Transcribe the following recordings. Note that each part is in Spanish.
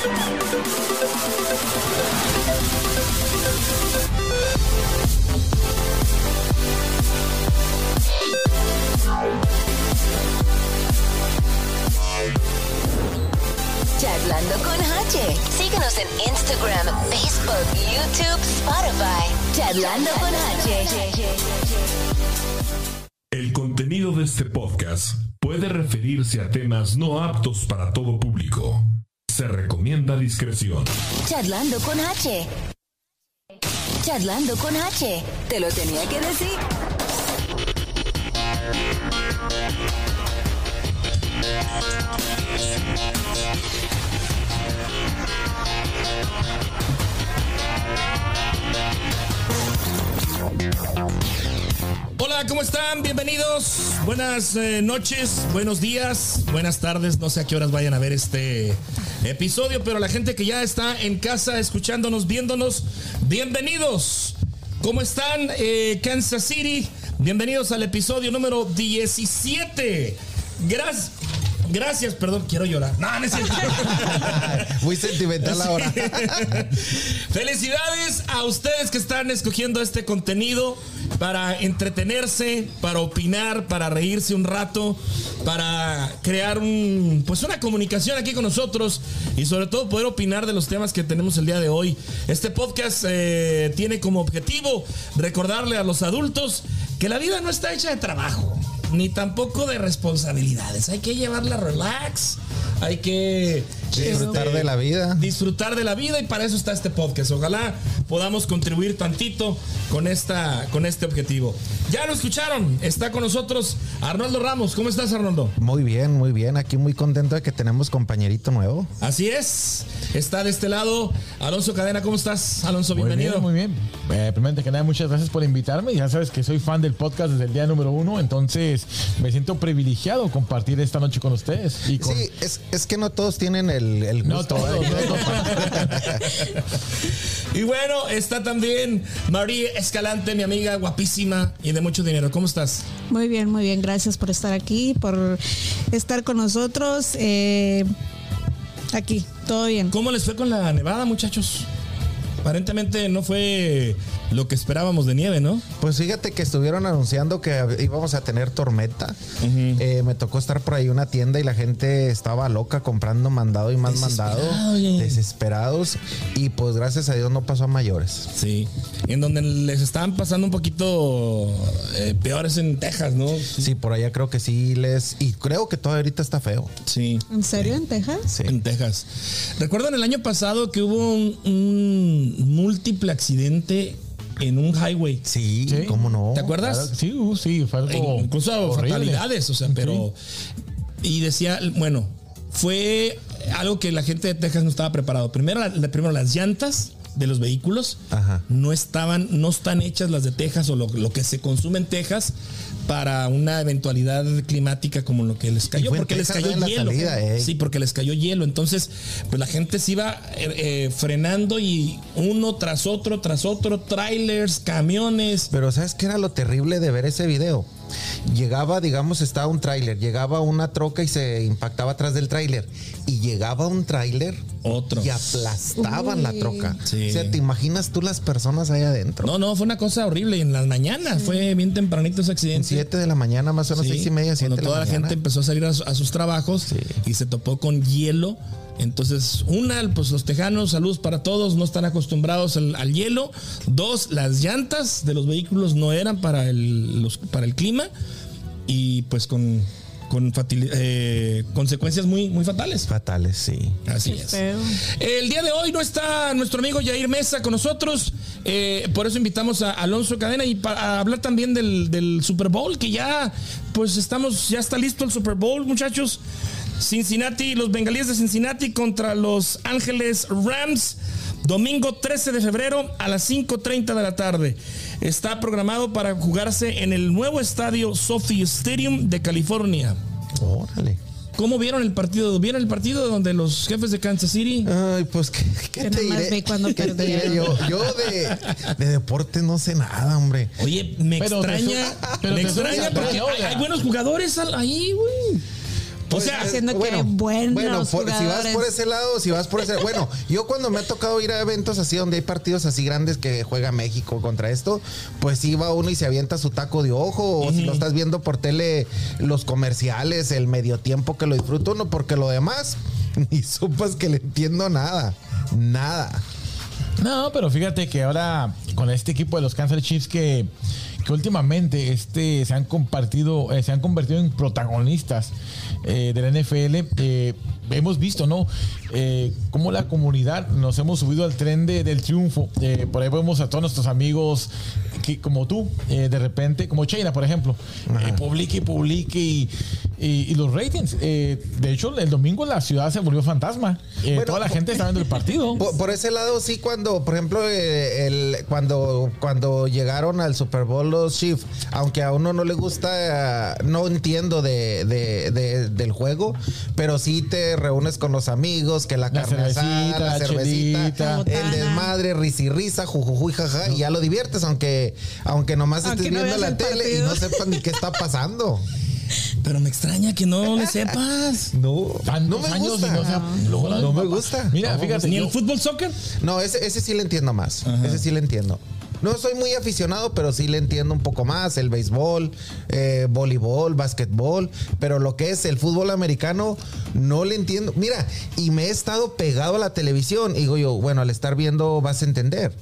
Charlando con H. Síguenos en Instagram, Facebook, YouTube, Spotify. Charlando con H. El contenido de este podcast puede referirse a temas no aptos para todo público. Se recomienda discreción. Charlando con H. Charlando con H. Te lo tenía que decir. Hola, ¿cómo están? Bienvenidos. Buenas eh, noches, buenos días, buenas tardes. No sé a qué horas vayan a ver este episodio, pero la gente que ya está en casa escuchándonos, viéndonos, bienvenidos. ¿Cómo están? Eh, Kansas City. Bienvenidos al episodio número 17. Gracias. Gracias, perdón, quiero llorar. No, no es cierto. Muy sentimental ahora. Felicidades a ustedes que están escogiendo este contenido para entretenerse, para opinar, para reírse un rato, para crear un, pues una comunicación aquí con nosotros y sobre todo poder opinar de los temas que tenemos el día de hoy. Este podcast eh, tiene como objetivo recordarle a los adultos que la vida no está hecha de trabajo ni tampoco de responsabilidades. Hay que llevarla relax, hay que Disfrutar este, de la vida. Disfrutar de la vida y para eso está este podcast. Ojalá podamos contribuir tantito con esta con este objetivo. Ya lo escucharon, está con nosotros Arnoldo Ramos. ¿Cómo estás, Arnoldo? Muy bien, muy bien. Aquí muy contento de que tenemos compañerito nuevo. Así es. Está de este lado Alonso Cadena. ¿Cómo estás, Alonso? Bienvenido. Muy bien, muy bien. Eh, primero que nada, muchas gracias por invitarme. Ya sabes que soy fan del podcast desde el día número uno, entonces me siento privilegiado compartir esta noche con ustedes. Y con... Sí, es, es que no todos tienen el, el No gusto, todos, ¿eh? no todos. Y bueno, está también María Escalante, mi amiga guapísima y de mucho dinero. ¿Cómo estás? Muy bien, muy bien. Gracias por estar aquí, por estar con nosotros. Eh, aquí, todo bien. ¿Cómo les fue con la nevada, muchachos? Aparentemente no fue lo que esperábamos de nieve, ¿no? Pues fíjate que estuvieron anunciando que íbamos a tener tormenta. Eh, me tocó estar por ahí una tienda y la gente estaba loca comprando mandado y más mandado. Desesperados. Y pues gracias a Dios no pasó a mayores. Sí. En donde les estaban pasando un poquito eh, peores en Texas, ¿no? Sí, por allá creo que sí les. Y creo que todavía ahorita está feo. Sí. ¿En serio en Texas? Sí. En Texas. ¿Recuerdan el año pasado que hubo un, un múltiple accidente en un highway? Sí, Sí. ¿cómo no? ¿Te acuerdas? Claro, Sí, uh, sí, fue algo E incluso horrible. fatalidades, o sea, pero y decía, bueno, fue algo que la gente de Texas no estaba preparado. Primero, la- la- primero las llantas de los vehículos Ajá. no estaban, no están hechas las de Texas o lo, lo que se consume en Texas para una eventualidad climática como lo que les cayó, porque les cayó hielo. salida, eh. Sí, porque les cayó hielo. Entonces, pues la gente se iba eh, eh, frenando y uno tras otro, tras otro, trailers, camiones. Pero ¿sabes qué era lo terrible de ver ese video? Llegaba, digamos, estaba un tráiler, llegaba una troca y se impactaba atrás del tráiler. Y llegaba un tráiler Otro. y aplastaban la troca. Sí. O sea, ¿te imaginas tú las personas ahí adentro? No, no, fue una cosa horrible. Y en las mañanas fue bien tempranito ese En accidente. 7 de la mañana, más o menos Sí, seis y media, siete Cuando de la toda la, gente empezó a salir a, su- a sus trabajos Sí. y se topó con hielo. Entonces, una, pues los tejanos, saludos para todos, no están acostumbrados al, al hielo. Dos, las llantas de los vehículos no eran para el, los- para el clima y pues con, con eh, consecuencias muy, muy fatales. Fatales, sí. Así Qué es. feo. El día de hoy no está nuestro amigo Jair Mesa con nosotros. eh, por eso invitamos a Alonso Cadena y para hablar también del, del Super Bowl, que ya, pues estamos, ya está listo el Super Bowl, muchachos. Cincinnati, los bengalíes de Cincinnati contra los Ángeles Rams. Domingo 13 de febrero a las 5.30 de la tarde. Está programado para jugarse en el nuevo estadio Sophie Stadium de California. Órale. ¿Cómo vieron el partido? ¿Vieron el partido donde los jefes de Kansas City Ay, pues, ¿qué, te diré? ve cuando ¿Qué te perdieron. diré yo? Yo de, de deporte no sé nada, hombre. Oye, me Pero extraña, su- pero me extraña porque hay, buenos jugadores ahí, güey. O sea, Haciendo que buenos bueno, por- si vas por ese lado, si vas por ese bueno, yo cuando me ha tocado ir a eventos así donde hay partidos así grandes que juega México contra esto, pues sí va uno y se avienta su taco de ojo, o si lo estás viendo por tele, los comerciales, el medio tiempo que lo disfruto uno, porque lo demás, ni supas que le entiendo nada, nada. No, pero fíjate que ahora con este equipo de los Kansas Chiefs que, que últimamente este, se han compartido, eh, se han convertido en protagonistas eh, de la NFL. eh, hemos visto, ¿no? Eh, cómo la comunidad nos hemos subido al tren de- del triunfo. Eh, por ahí vemos a todos nuestros amigos que, como tú, eh, de repente, como China, por ejemplo, eh, publique y publique y, los ratings. de hecho, el domingo la ciudad se volvió fantasma. Bueno, toda la gente está viendo el partido. Por, por ese lado, sí, cuando, por ejemplo, el, cuando, cuando llegaron al Super Bowl los Chiefs, aunque a uno no le gusta, no entiendo de, de- de- del juego, pero sí te reúnes con los amigos, que la, La carne asada, cervecita, la la cervecita. La el desmadre, risa y risa, jujujuy, jaja, y ya lo diviertes, aunque, aunque nomás Aunque estés no viendo la el tele y partido. no sepas ni qué está pasando. Pero me extraña que no le sepas. No, no me años gusta. y no se ha logrado. No me gusta. Mira, No, fíjate. Ni el fútbol soccer. No, ese, ese sí le entiendo más. Ese sí le entiendo. No soy muy aficionado, pero sí le entiendo un poco más. El béisbol, eh, voleibol, básquetbol. Pero lo que es el fútbol americano, no le entiendo. Mira, y me he estado pegado a la televisión. Y digo yo, bueno, al estar viendo vas a entender.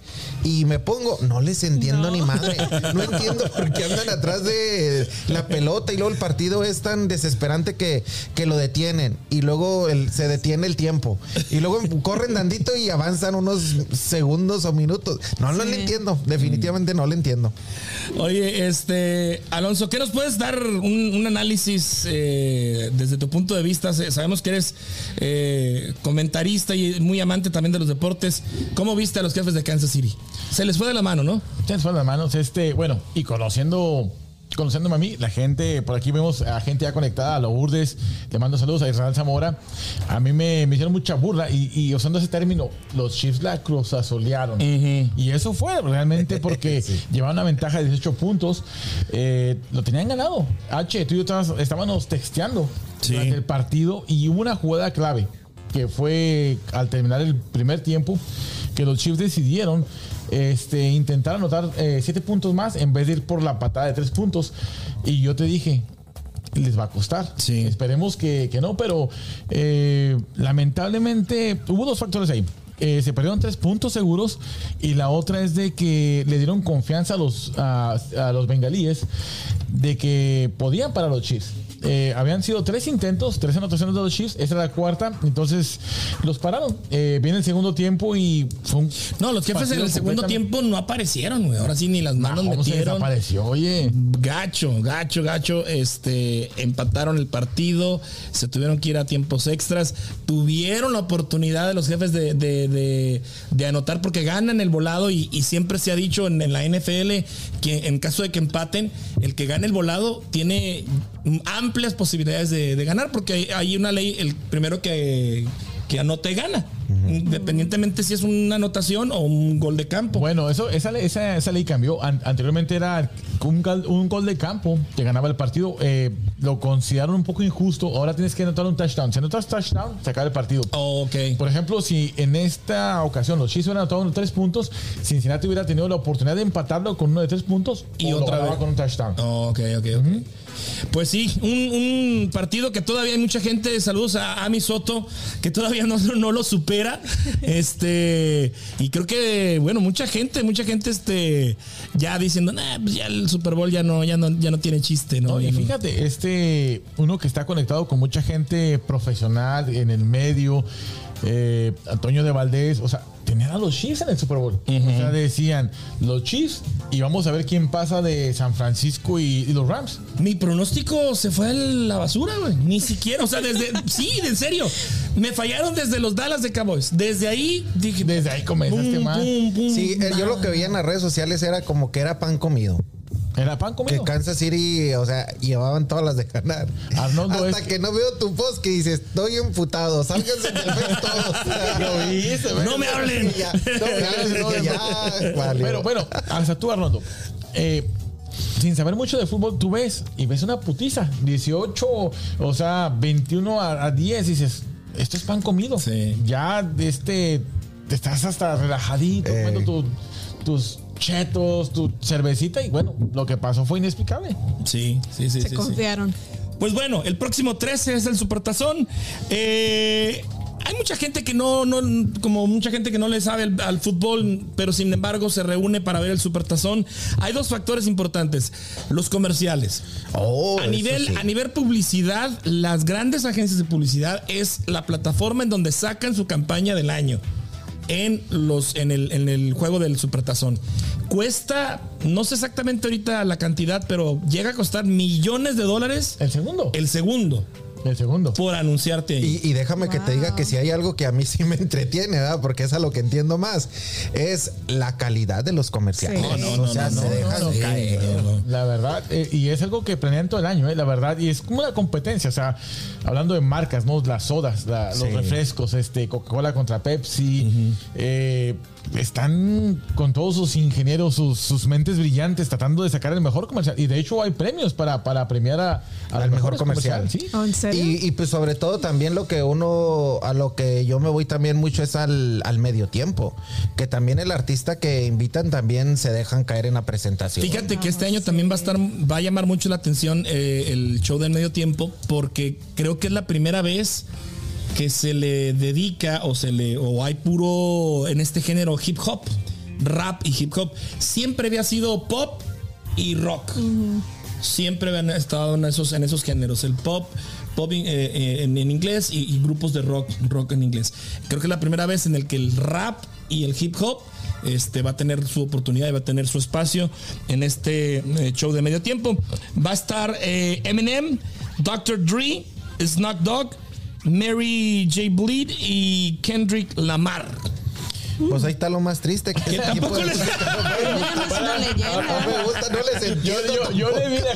Y me pongo, no les entiendo No. ni madre. No entiendo por qué andan atrás de la pelota y luego el partido es tan desesperante que, que lo detienen. Y luego el- se detiene el tiempo. Y luego corren dandito y avanzan unos segundos o minutos. No, no le entiendo. Definitivamente no le entiendo. Oye, este, Alonso, ¿qué nos puedes dar un, un análisis eh, desde tu punto de vista? Sabemos que eres eh, comentarista y muy amante también de los deportes. ¿Cómo viste a los jefes de Kansas City? Se les fue de la mano, ¿no? Se les fueron las manos. Este, bueno, y conociendo. Conociéndome a mí, la gente, por aquí vemos a gente ya conectada, a Lourdes, le mando saludos a Israel Zamora. A mí me, me hicieron mucha burla y, y usando ese término, los Chiefs la cruzazolearon. Y eso fue realmente porque llevaban una ventaja de 18 puntos. eh, lo tenían ganado. H, tú y yo estabas- estábamos texteando Sí. durante el partido y hubo una jugada clave que fue al terminar el primer tiempo que los Chiefs decidieron este, intentar anotar eh, siete puntos más en vez de ir por la patada de tres puntos. Y yo te dije, les va a costar. Sí. Esperemos que, que no, pero eh, lamentablemente hubo dos factores ahí. Eh, se perdieron tres puntos seguros y la otra es de que le dieron confianza a los, a, a los bengalíes de que podían parar los Chiefs. Eh, habían sido tres intentos, tres anotaciones de los Chiefs, esta era la cuarta, entonces los pararon. Eh, viene el segundo tiempo y fue un No, los jefes en el segundo tiempo no aparecieron, güey. Ahora sí ni las manos ¿Cómo se metieron. desapareció? Oye. Gacho, gacho, gacho. Este, empataron el partido, se tuvieron que ir a tiempos extras, tuvieron la oportunidad de los jefes de, de- de- de anotar porque ganan el volado y, y siempre se ha dicho en, en la NFL que en caso de que empaten, el que gane el volado tiene amplias posibilidades de, ganar porque hay, hay una ley, el primero que, que anote gana, independientemente si es una anotación o un gol de campo. Bueno, eso, esa, esa, esa ley cambió. An- anteriormente era un, gol de campo que ganaba el partido. Eh, lo consideraron un poco injusto. Ahora tienes que anotar un touchdown. Si anotas touchdown, se acaba el partido. ok. Por ejemplo, si en esta ocasión los Chiefs hubieran anotado unos tres puntos, Cincinnati hubiera tenido la oportunidad de empatarlo con uno de tres puntos Y o otra vez. con un touchdown. Ok, ok, ok. Pues sí, un, un partido que todavía hay mucha gente, saludos a Ami Soto, que todavía no, no lo supera. Este, y creo que, bueno, mucha gente, mucha gente este, ya diciendo, nah, pues ya el Super Bowl ya no, ya no, ya no tiene chiste, ¿no? Y no". fíjate, este, uno que está conectado con mucha gente profesional en el medio, eh, Antonio de Valdés, o sea, tenían a los Chiefs en el Super Bowl. O sea, decían los Chiefs y vamos a ver quién pasa de San Francisco y, y los Rams. Mi pronóstico se fue a la basura, güey. Ni siquiera, o sea, desde, sí, en serio. Me fallaron desde los Dallas de Cowboys. Desde ahí dije, Desde ahí comenzaste mal. Sí, eh, yo lo que veía en las redes sociales era como que era pan comido. Era pan Que comido. Kansas City, o sea, llevaban todas las de ganar. Arnoldo, Hasta es que... no veo tu post que dice, estoy emputado, sálganse del face todos. Lo No me hablen. Ya, no me hables, no, ya, valió. Pero bueno, hasta tú, Arnoldo. Eh, sin saber mucho de fútbol, tú ves y ves una putiza, 18, o sea, 21 a, a 10, y dices, esto es pan comido. Sí. Ya, este, te estás hasta relajadito, tu- tus chetos, tu cervecita, y bueno, lo que pasó fue inexplicable. Sí, sí, sí. Se sí, sí. confiaron. Pues bueno, el próximo 13 es el Supertazón. Eh, hay mucha gente que no, no, como mucha gente que no le sabe al, al fútbol, pero sin embargo se reúne para ver el Supertazón. Hay dos factores importantes: los comerciales. Oh, a nivel, sí. a nivel publicidad, las grandes agencias de publicidad es la plataforma en donde sacan su campaña del año. En, los, en, el, en el juego del Supertazón. Cuesta, no sé exactamente ahorita la cantidad, pero llega a costar millones de dólares El segundo. el segundo El segundo. por anunciarte ahí. Y, y déjame que te diga que si hay algo que a mí sí me entretiene, ¿verdad? Porque es a lo que entiendo más, es la calidad de los comerciales. Sí. No, no, o sea, no, se no, dejan no, caer. La verdad, eh, y es algo que planean todo el año, eh, la verdad, y es como una competencia, o sea, hablando de marcas, ¿no? Las sodas, la- los refrescos, este, Coca-Cola contra Pepsi, eh, están con todos sus ingenieros, sus, sus mentes brillantes, tratando de sacar el mejor comercial, y de hecho hay premios para, para premiar a, a Al mejor comercial. comerciales, ¿sí? ¿Oh, ¿En serio? Y, y, pues sobre todo también lo que uno, a lo que yo me voy también mucho es al, al medio tiempo, que también el artista que invitan también se dejan caer en la presentación. Fíjate que este año también va a estar, va a llamar mucho la atención eh, el show del medio tiempo, porque creo que es la primera vez que se le dedica o se le o hay puro en este género hip hop, rap y hip hop. Siempre había sido pop y rock. Siempre habían estado en esos, en esos géneros, el pop, pop eh, eh, en, en inglés y, y grupos de rock, rock en inglés. Creo que es la primera vez en el que el rap y el hip hop este, va a tener su oportunidad y va a tener su espacio en este eh, show de medio tiempo. Va a estar eh, Eminem, Dr. Dre, Snoop Dogg, Mary J. Bleed y Kendrick Lamar. Pues ahí está lo más triste que, tipo tampoco les- música no me Eminem es gusta. una No leyenda. me gusta, no les Yo, entiendo. yo, yo le vi la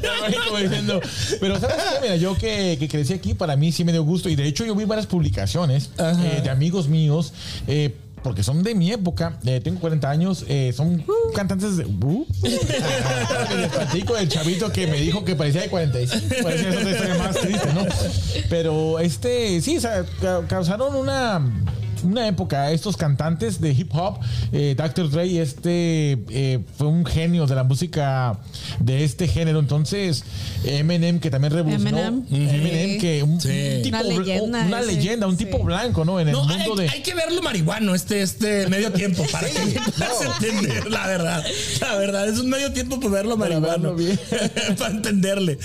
cara diciendo, pero sabes qué, mira, yo que, que crecí aquí, para mí sí me dio gusto y de hecho yo vi varias publicaciones eh, de amigos míos. eh, porque son de mi época, eh, tengo 40 años, eh, son cantantes de... Uh, les platico del chavito que me dijo que parecía de 45, parecía otra historia más triste, ¿no? Pero este, sí, o sea, ca- causaron una una época estos cantantes de hip hop, eh, Dr. Dre, este eh, fue un genio de la música de este género. Entonces, Eminem, que también revolucionó. Eminem. Que un, Sí. un tipo, Una leyenda una ese, leyenda, un sí. tipo blanco, ¿no? En el No, hay, mundo de. hay que verlo marihuano este, este medio tiempo para que no, entender la verdad. La verdad, es un medio tiempo para verlo Para marihuano. verlo bien. para entenderle.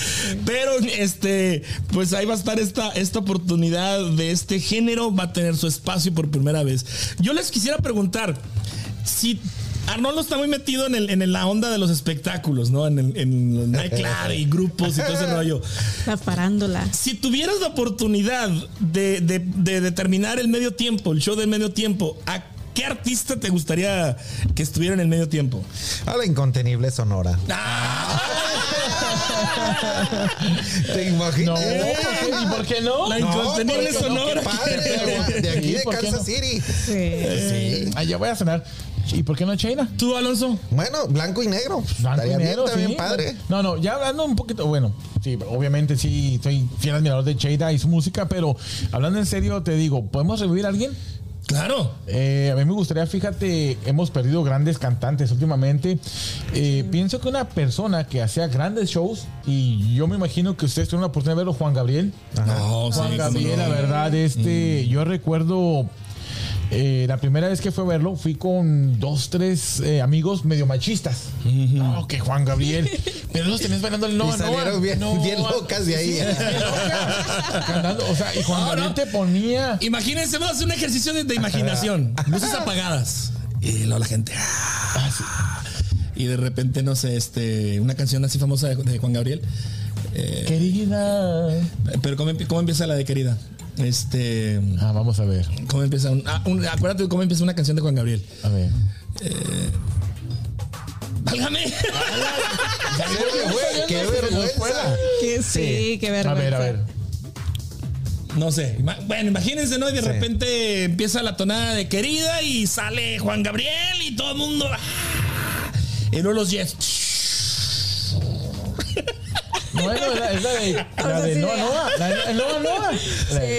Pero este, pues ahí va a estar esta, esta oportunidad de este género, va a tener su espacio por primera vez. Yo les quisiera preguntar si. Arnoldo está muy metido en, el, en la onda de los espectáculos, ¿no? En el, en nightclub y grupos y todo ese rollo. La farándula. Si tuvieras la oportunidad de, de- de determinar el medio tiempo, el show del medio tiempo, ¿a qué artista te gustaría que estuviera en el medio tiempo? A la incontenible sonora. ¿Te imaginas? No, ¿y por qué no? La incontenible no, sonora. padre, de aquí Sí, de ¿por qué Kansas no? City. Sí. Sí. Ah, ya voy a cenar. ¿Y por qué no China? ¿Tú, Alonso? Bueno, blanco y negro. Blanco y Estaría bien, negro, también sí. padre. No, no, ya hablando un poquito, bueno, sí, obviamente sí, soy fiel admirador de Cheida y su música, pero hablando en serio, te digo, ¿podemos revivir a alguien? Claro. Eh, a mí me gustaría, fíjate, hemos perdido grandes cantantes últimamente. Eh, Pienso que una persona que hacía grandes shows, y yo me imagino que ustedes tuvieron la oportunidad de verlo, Juan Gabriel. No, sí, Juan cómo Gabriel, no. la verdad, este, yo recuerdo eh, la primera vez que fue a verlo, fui con dos, tres eh, amigos medio machistas. No, que Juan Gabriel. Pero los tenés bailando el no, Y salieron bien- bien locas de ahí. cantando, o sea, y Juan No, Gabriel no. te ponía. Imagínense, vamos a hacer un ejercicio de, de imaginación. Luces apagadas. Y luego la gente. ah, Y de repente, no sé, este, una canción así famosa de, de Juan Gabriel. Eh, Querida. pero ¿cómo, cómo empieza la de querida? Este. Ah, vamos a ver. ¿Cómo empieza? un- ah, un- acuérdate de cómo empieza una canción de Juan Gabriel. A ver. ¡Válgame! ¡Qué vergüenza! Que sí, qué A vergüenza. ver, a ver. No sé. Bueno, imagínense, ¿no? Y de Sí. repente empieza la tonada de querida y sale Juan Gabriel y todo el mundo. ¡ah! Y luego los Jets. Bueno, es la, es la de, la de Noa Noa. La de Noa Noa.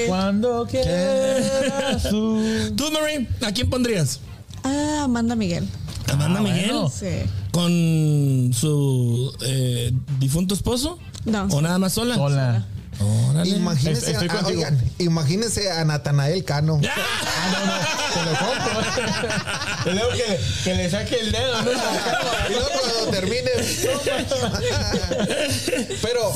Cuando quieras tú. Tú, Marie, ¿a quién pondrías? Ah, Amanda Miguel. Amanda Ah, Miguel. bueno. Sí. ¿Con su eh, difunto esposo? No. ¿O nada más sola? Hola. Órale. Imagínense, Estoy ah, contigo. oigan, imagínense a Natanael Cano. Ah, no, no. Te lo compro. Y luego que, que le saque el dedo. ¿no? Y luego cuando termine. pero,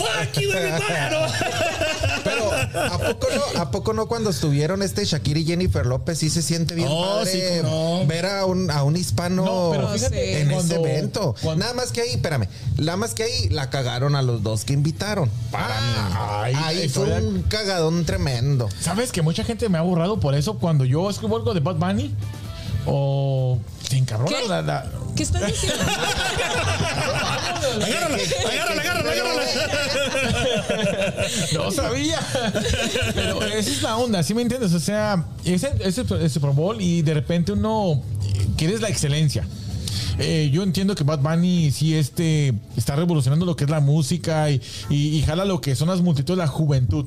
pero, ¿a poco no? ¿A poco no cuando estuvieron este Shakira y Jennifer López sí se siente bien Oh, padre sí, no. ver a un, a un hispano No, pero fíjate, en cuando- ese evento? cuando- Nada más que ahí, espérame, nada más que ahí la cagaron a los dos que invitaron. Para mí. Ay, Ahí fue todavía- un cagadón tremendo. ¿Sabes que mucha gente me ha borrado por eso cuando yo escribo algo de Bad Bunny? O se encabrona ¿Qué? la, la- ¿Qué estás diciendo? Agárrala, agárrala, agárrala, agárrala. No sabía. Pero esa es la onda, ¿sí me entiendes? O sea, ese es el Super Bowl y de repente uno quieres la excelencia. Eh, yo entiendo que Bad Bunny sí este, está revolucionando lo que es la música y, y- y jala lo que son las multitudes, la juventud.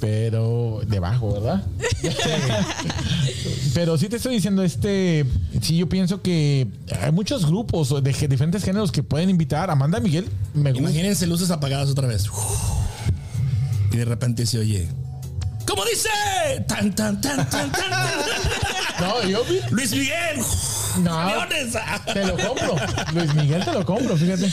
Pero debajo, ¿verdad? Pero sí te estoy diciendo, este, sí, yo pienso que hay muchos grupos de diferentes géneros que pueden invitar. Amanda Miguel, me gusta. Imagínense luces apagadas otra vez. Y de repente se oye. ¿Cómo dice? Tan, tan, tan, tan, tan. No, yo vi. Luis Miguel. No. Aviones. Te lo compro. Luis Miguel te lo compro, fíjate.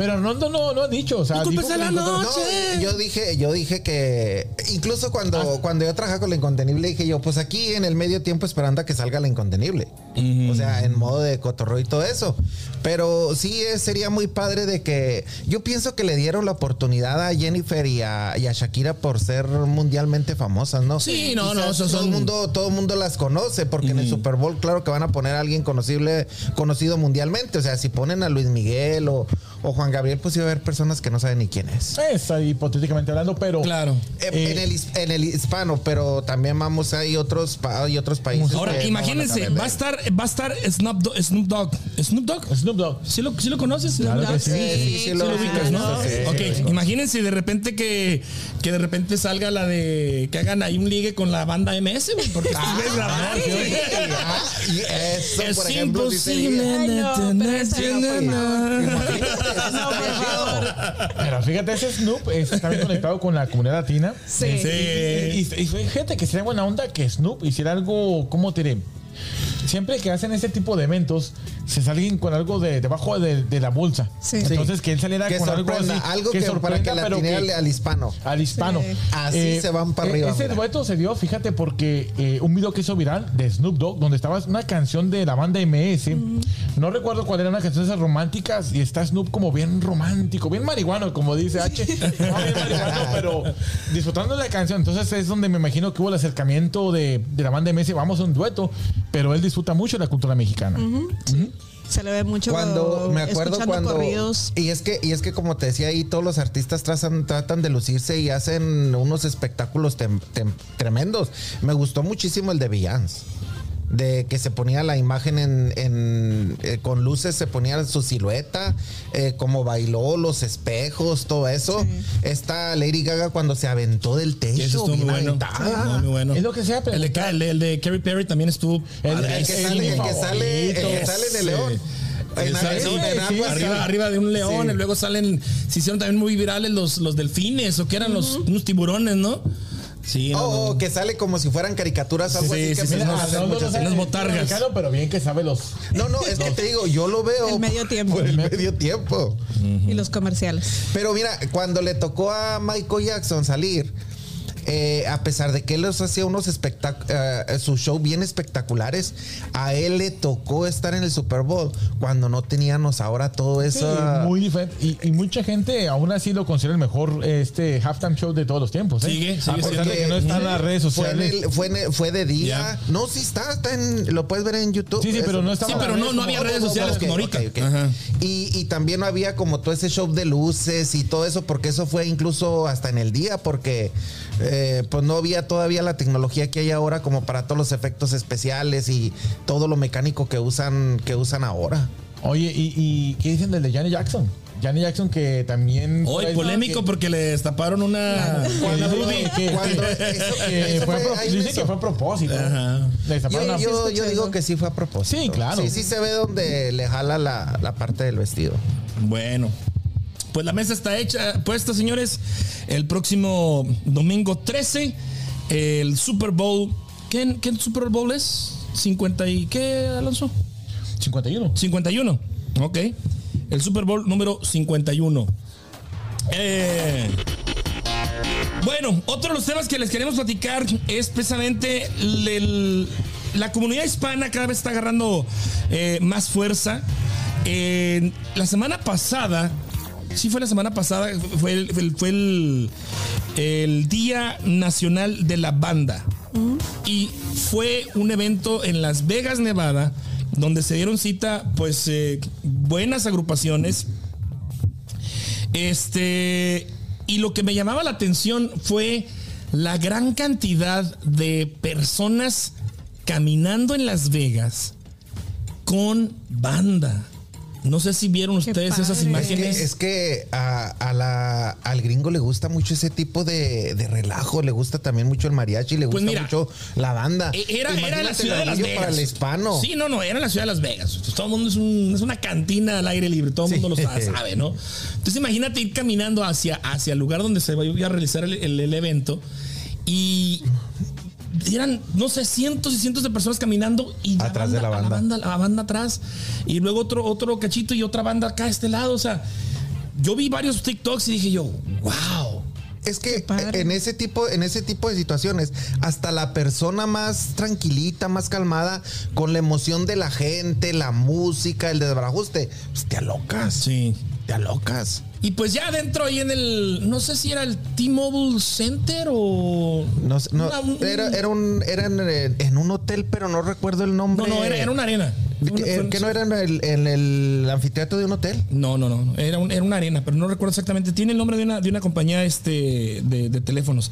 Pero Rondo no, no ha dicho. O sea, dijo la noche. No, yo dije, yo dije que incluso cuando, cuando yo trabajaba con la incontenible, dije yo, pues aquí en el medio tiempo esperando a que salga la incontenible. O sea, en modo de cotorreo y todo eso. Pero sí eh, sería muy padre de que yo pienso que le dieron la oportunidad a Jennifer y a, y a Shakira por ser mundialmente famosas, ¿no? Sí, no, no, todo son- el mundo, todo el mundo las conoce porque en el Super Bowl, claro que van a poner a alguien conocible, conocido mundialmente. O sea, si ponen a Luis Miguel o, o Juan Gabriel, pues iba a haber personas que no saben ni quién es. Es ahí, hipotéticamente hablando, pero. Claro. Eh, Eh, en, el, en el hispano, pero también vamos hay otros hay otros países. Ahora, no imagínense, a va a estar, va a estar Snoop Dogg. Snoop Dogg. Snoop Dogg. Snoop Dogg. ¿Sí lo, sí lo, conoces? Claro que sí. Sí, sí, sí, Sí lo lo ubicas, ¿no? sí, sí, ok, sí. imagínense de repente que, que de repente salga la de que hagan ahí un ligue con la banda MS, güey, porque estuve grabando. güey. Ah, y eso, Es por ejemplo, imposible Ay, no, no, Pero fíjate, ese Snoop está bien conectado con la comunidad latina. Sí. Y, Sí. y- y fíjate que sería buena onda que Snoop hiciera algo, ¿cómo te diré? Siempre que hacen ese tipo de eventos, se salen con algo de debajo de, de la bolsa. Sí. Entonces que él saliera que con algo así. algo que, para sorprenda, que la pero que- al, hispano. al hispano. Sí. Así se van para eh, arriba, Ese dueto se dio, fíjate, porque eh, un video que hizo viral de Snoop Dogg, donde estaba una canción de la banda MS. No recuerdo cuál era una canción de esas románticas. Y está Snoop como bien romántico, bien marihuano, como dice H. No, bien marihuano, pero disfrutando de la canción. Entonces es donde me imagino que hubo el acercamiento de, de la banda MS. Vamos a un dueto, pero él disfruta mucho la cultura mexicana. Se le ve mucho Cuando me acuerdo cuando corridos. y es que y es que como te decía ahí todos los artistas tratan, tratan de lucirse y hacen unos espectáculos tem- tem- tremendos. Me gustó muchísimo el de Beyoncé. De que se ponía la imagen en, en, eh, con luces, se ponía su silueta, eh, como bailó, los espejos, todo eso. Sí. Esta Lady Gaga cuando se aventó del techo, estuvo muy bueno. aventada. No, muy bueno. Es lo que sea, pero- El de, el de, el de Katy Perry también estuvo. El- El que sale, el que sale, el que favorito. sale en el Ese. león. En, en- sí, sí. Arriba, arriba de un león, Sí. y luego salen, se hicieron también muy virales los, los delfines, o que eran los, unos tiburones, ¿no? Sí, no, Oh, no. oh, que sale como si fueran caricaturas, algo Sí, así que sí, sí, empezaron no, muchas- botargas. pero bien que sabe los. No, no, es que te digo, yo lo veo. El medio tiempo. Por el medio tiempo. Y los comerciales. Pero mira, cuando le tocó a Michael Jackson salir, eh, a pesar de que él los hacía unos espectáculos, su show bien espectaculares, a él le tocó estar en el Super Bowl cuando no teníamos ahora todo Sí, eso. muy diferente. Y, y mucha gente aún así lo considera el mejor este halftime show de todos los tiempos. ¿eh? Sigue, sigue A pesar siendo. de que no está en las redes Fue, en sociales. el- fue, en el- fue de día. No, sí está, está en, lo puedes ver en YouTube. Sí, sí, pero no estaba Sí, pero no, no había redes sociales como ahorita. Y, y también no había como todo ese show de luces y todo eso, porque eso fue incluso hasta en el día, porque eh, pues no había todavía la tecnología que hay ahora como para todos los efectos especiales y todo lo mecánico que usan, que usan ahora. Oye, ¿y, y qué dicen del de Johnny Jackson? Johnny Jackson que también... Hoy polémico que- porque le destaparon una. Cuando- que- Cuando que- eso- que eso fue a fue- pro- ahí dicen me que hizo- fue a propósito. Ajá. Le destaparon Yo, una- yo- yo digo que sí fue a propósito. Sí, claro. Sí, sí se ve donde le jala la, la parte del vestido. Bueno, pues la mesa está hecha, puesta, señores. El próximo domingo 13, el Super Bowl. ¿Qué, qué Super Bowl es? ¿50 y qué, Alonso? 51. 51. Ok. El Super Bowl número 51. Eh, bueno, otro de los temas que les queremos platicar es precisamente el- el- la comunidad hispana cada vez está agarrando eh, más fuerza. Eh, la semana pasada, sí fue la semana pasada, fue el, fue el- el Día Nacional de la Banda. Y fue un evento en Las Vegas, Nevada, donde se dieron cita, pues, eh, buenas agrupaciones. Este, y lo que me llamaba la atención fue la gran cantidad de personas caminando en Las Vegas con banda. No sé si vieron ustedes esas padre. Es que, imágenes. es que a, a la, al gringo le gusta mucho ese tipo de, de relajo, le gusta también mucho el mariachi, le Pues gusta mira, mucho la banda. E- Era, era la ciudad de Las Vegas. para el hispano. Sí, no, no, era la ciudad de Las Vegas. Todo el mundo es, un- es una cantina al aire libre, todo el Sí. mundo lo sabe, sabe, ¿no? Entonces imagínate ir caminando hacia, hacia el lugar donde se va a realizar el, el- el evento y eran, no sé, cientos y cientos de personas caminando y Atrás de la banda. La banda, la banda atrás y luego otro, otro cachito y otra banda acá a este lado. O sea, yo vi varios TikToks y dije yo, wow. Es que padre. en ese tipo, en ese tipo de situaciones, hasta la persona más tranquilita, más calmada, con la emoción de la gente, la música, el desbarajuste, pues te alocas. Sí. Te alocas. Y pues ya adentro ahí en el, no sé si era el T-Mobile Center o... No, sé, no, Una- un- era, era un, era en, en un hotel, pero no recuerdo el No, nombre. no, era, era una arena. ¿Que, fue- que no era en el, en el anfiteatro de un hotel? No, no, no. Era, un- era una arena, pero no recuerdo exactamente. Tiene el nombre de una, de una compañía este, de, de teléfonos.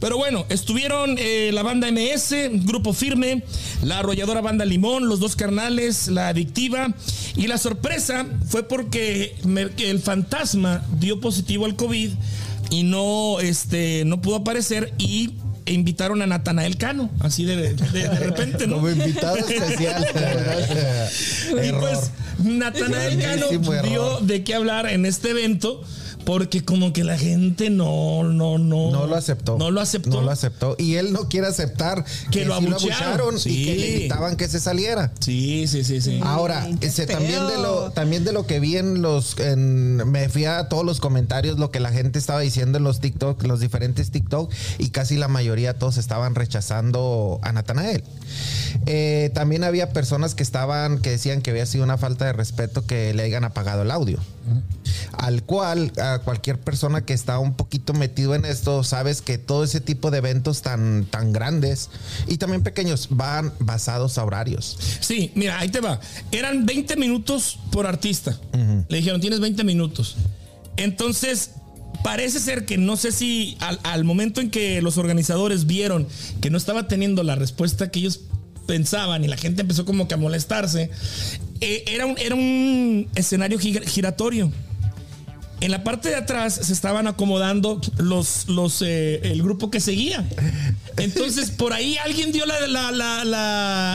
Pero bueno, estuvieron eh, la banda MS, Grupo Firme, la arrolladora banda Limón, los dos carnales, la adictiva. Y la sorpresa fue porque me- que el fantasma dio positivo al COVID y no, este, no pudo aparecer y e invitaron a Natanael Cano, así de, de- de repente, ¿no? Como invitado especial. Y pues Natanael Cano dio de qué hablar en este evento porque como que la gente no, no, no. No lo aceptó. No lo aceptó. No lo aceptó. Y él no quiere aceptar Que lo sí abuchearon. y Sí. que le gritaban que se saliera. Sí, sí, sí, sí. Ahora, Ay, ese, también de lo también de lo que vi en los en- me fui a todos los comentarios lo que la gente estaba diciendo en los TikTok, los diferentes TikTok y casi la mayoría todos estaban rechazando a Natanael. Eh, también había personas que estaban que decían que había sido una falta de respeto que le hayan apagado el audio. Al cual a cualquier persona que está un poquito metido en esto sabes que todo ese tipo de eventos tan tan grandes y también pequeños van basados a horarios. Sí, mira, ahí te va. Eran 20 minutos por artista. Le dijeron, tienes 20 minutos. Entonces, parece ser que no sé si al, al momento en que los organizadores vieron que no estaba teniendo la respuesta que ellos pensaban y la gente empezó como que a molestarse, eh, era, un, era un escenario gi- giratorio. En la parte de atrás se estaban acomodando los, los, eh, el grupo que seguía. Entonces, por ahí alguien dio la, la, la,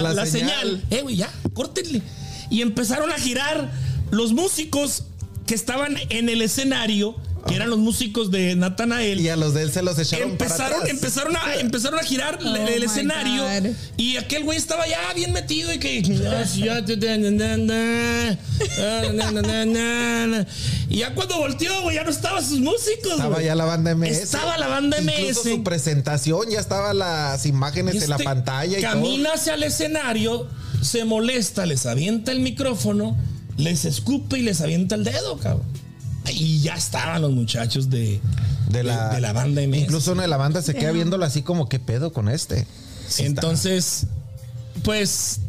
la, señal. señal. Eh, güey, ya, córtenle. Y empezaron a girar los músicos que estaban en el escenario, que eran los músicos de Natanael. Y a los de él se los echaron para Empezaron, atrás. empezaron, a, empezaron a girar Oh el, el my escenario God. y aquel güey estaba ya bien metido y que y ya cuando volteó güey ya no estaban sus músicos Estaba ya la banda MS. estaba la banda Incluso MS su presentación, ya estaban las imágenes en la este pantalla y camina hacia el escenario se molesta les avienta el micrófono les escupe y les avienta el dedo cabrón y ya estaban los muchachos de. De la, de la banda MS Incluso uno de la banda se queda viéndolo así como, ¿qué pedo con este? Sí está. Entonces, pues.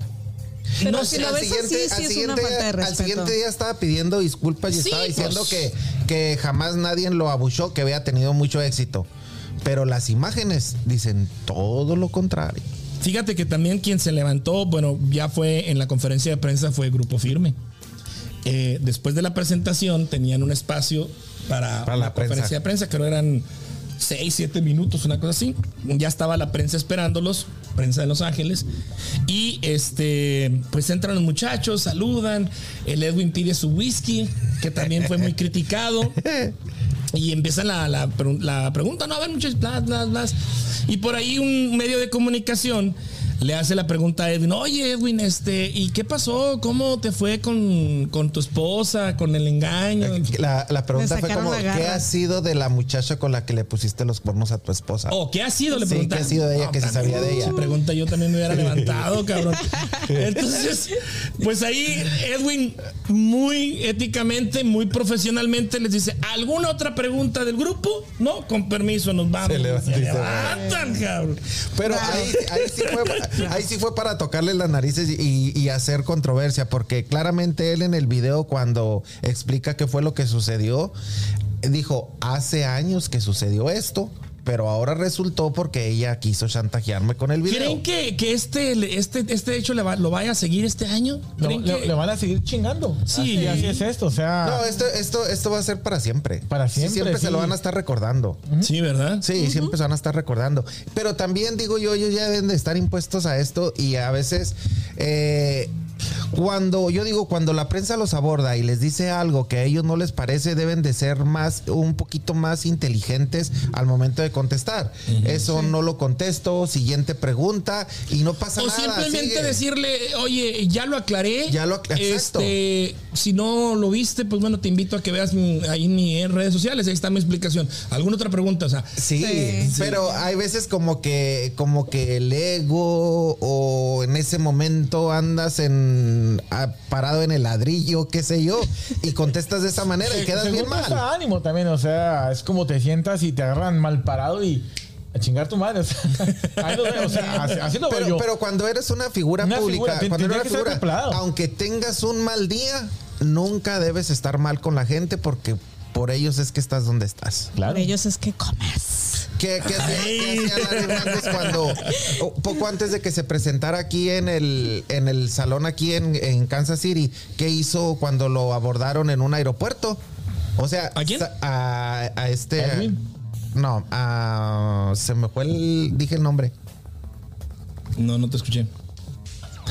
Pero no si lo al ves así, sí al es una falta de al respeto. siguiente día estaba pidiendo disculpas y Sí, estaba diciendo pues. que, que jamás nadie lo abuchó, que había tenido mucho éxito. Pero las imágenes dicen todo lo contrario. Fíjate que también quien se levantó, bueno, ya fue en la conferencia de prensa, fue Grupo Firme. Eh, después de la presentación tenían un espacio para, la prensa. conferencia de prensa, creo eran 6, 7 minutos, una cosa así. Ya estaba la prensa esperándolos, prensa de Los Ángeles. Y este, pues entran los muchachos, saludan. El Edwin pide su whisky, que también fue muy criticado. Y empieza la, la, pregun- la pregunta, no, a ver, muchachos, bla, bla, bla. Y por ahí un medio de comunicación le hace la pregunta a Edwin, oye Edwin, este, ¿y qué pasó? ¿Cómo te fue con, con tu esposa, con el engaño? La, la pregunta fue como. ¿qué ha sido de la muchacha con la que le pusiste los cuernos a tu esposa? Oh, ¿qué ha sido? Le Sí, preguntan. ¿qué ha sido de ella? ¿Qué se sabía de ella? esa pregunta yo también me hubiera levantado, cabrón. Entonces, pues ahí Edwin, muy éticamente, muy profesionalmente, les dice, ¿alguna otra pregunta del grupo? No, con permiso, nos vamos. Se levanta y se va. levantan, cabrón. Pero ahí, ahí sí fue, ahí sí fue para tocarle las narices y, hacer controversia, porque claramente él en el video cuando explica qué fue lo que sucedió, dijo, hace años que sucedió esto, pero ahora resultó porque ella quiso chantajearme con el video. ¿Creen que, que este, este, este hecho le va- lo vaya a seguir este año? No, ¿Creen le, que- le van a seguir chingando. Sí. Así, así es esto. O sea, No, esto, esto, esto va a ser para siempre. Para Sí, siempre, siempre se lo van a estar recordando. Sí, ¿verdad? Sí, siempre se van a estar recordando. Pero también digo yo, ellos ya deben de estar impuestos a esto y a veces eh, cuando yo digo cuando la prensa los aborda y les dice algo que a ellos no les parece, deben de ser más un poquito más inteligentes al momento de contestar. Eso no lo contesto, siguiente pregunta y no pasa O nada. simplemente sigue. decirle, oye, ya lo aclaré. Ya lo ac- exacto. Este, si no lo viste, pues bueno, te invito a que veas mi- ahí en mis redes sociales. Ahí está mi explicación. ¿Alguna otra pregunta? O sea, Sí, Sí. pero hay veces como que como que el ego o en ese momento andas en ah, parado en el ladrillo, qué sé yo, y contestas de esa manera y quedas según bien mal. ánimo también. O sea, es como te sientas y te agarran mal parado y a chingar tu madre. O sea, ahí lo veo, o sea, así, así lo veo Pero, yo. pero cuando eres una figura Una pública, figura, cuando eres una figura, aunque tengas un mal día, nunca debes estar mal con la gente porque por ellos es que estás donde estás. claro. Por ellos es que comes. ¿Qué, qué hacía, qué hacía Larry cuando, poco antes de que se presentara aquí en el, en el salón aquí en, en Kansas City, qué hizo cuando lo abordaron en un aeropuerto? O sea, ¿A quién? A, a este. Edwin. No, a, se me fue el. Dije el nombre. no, no te escuché.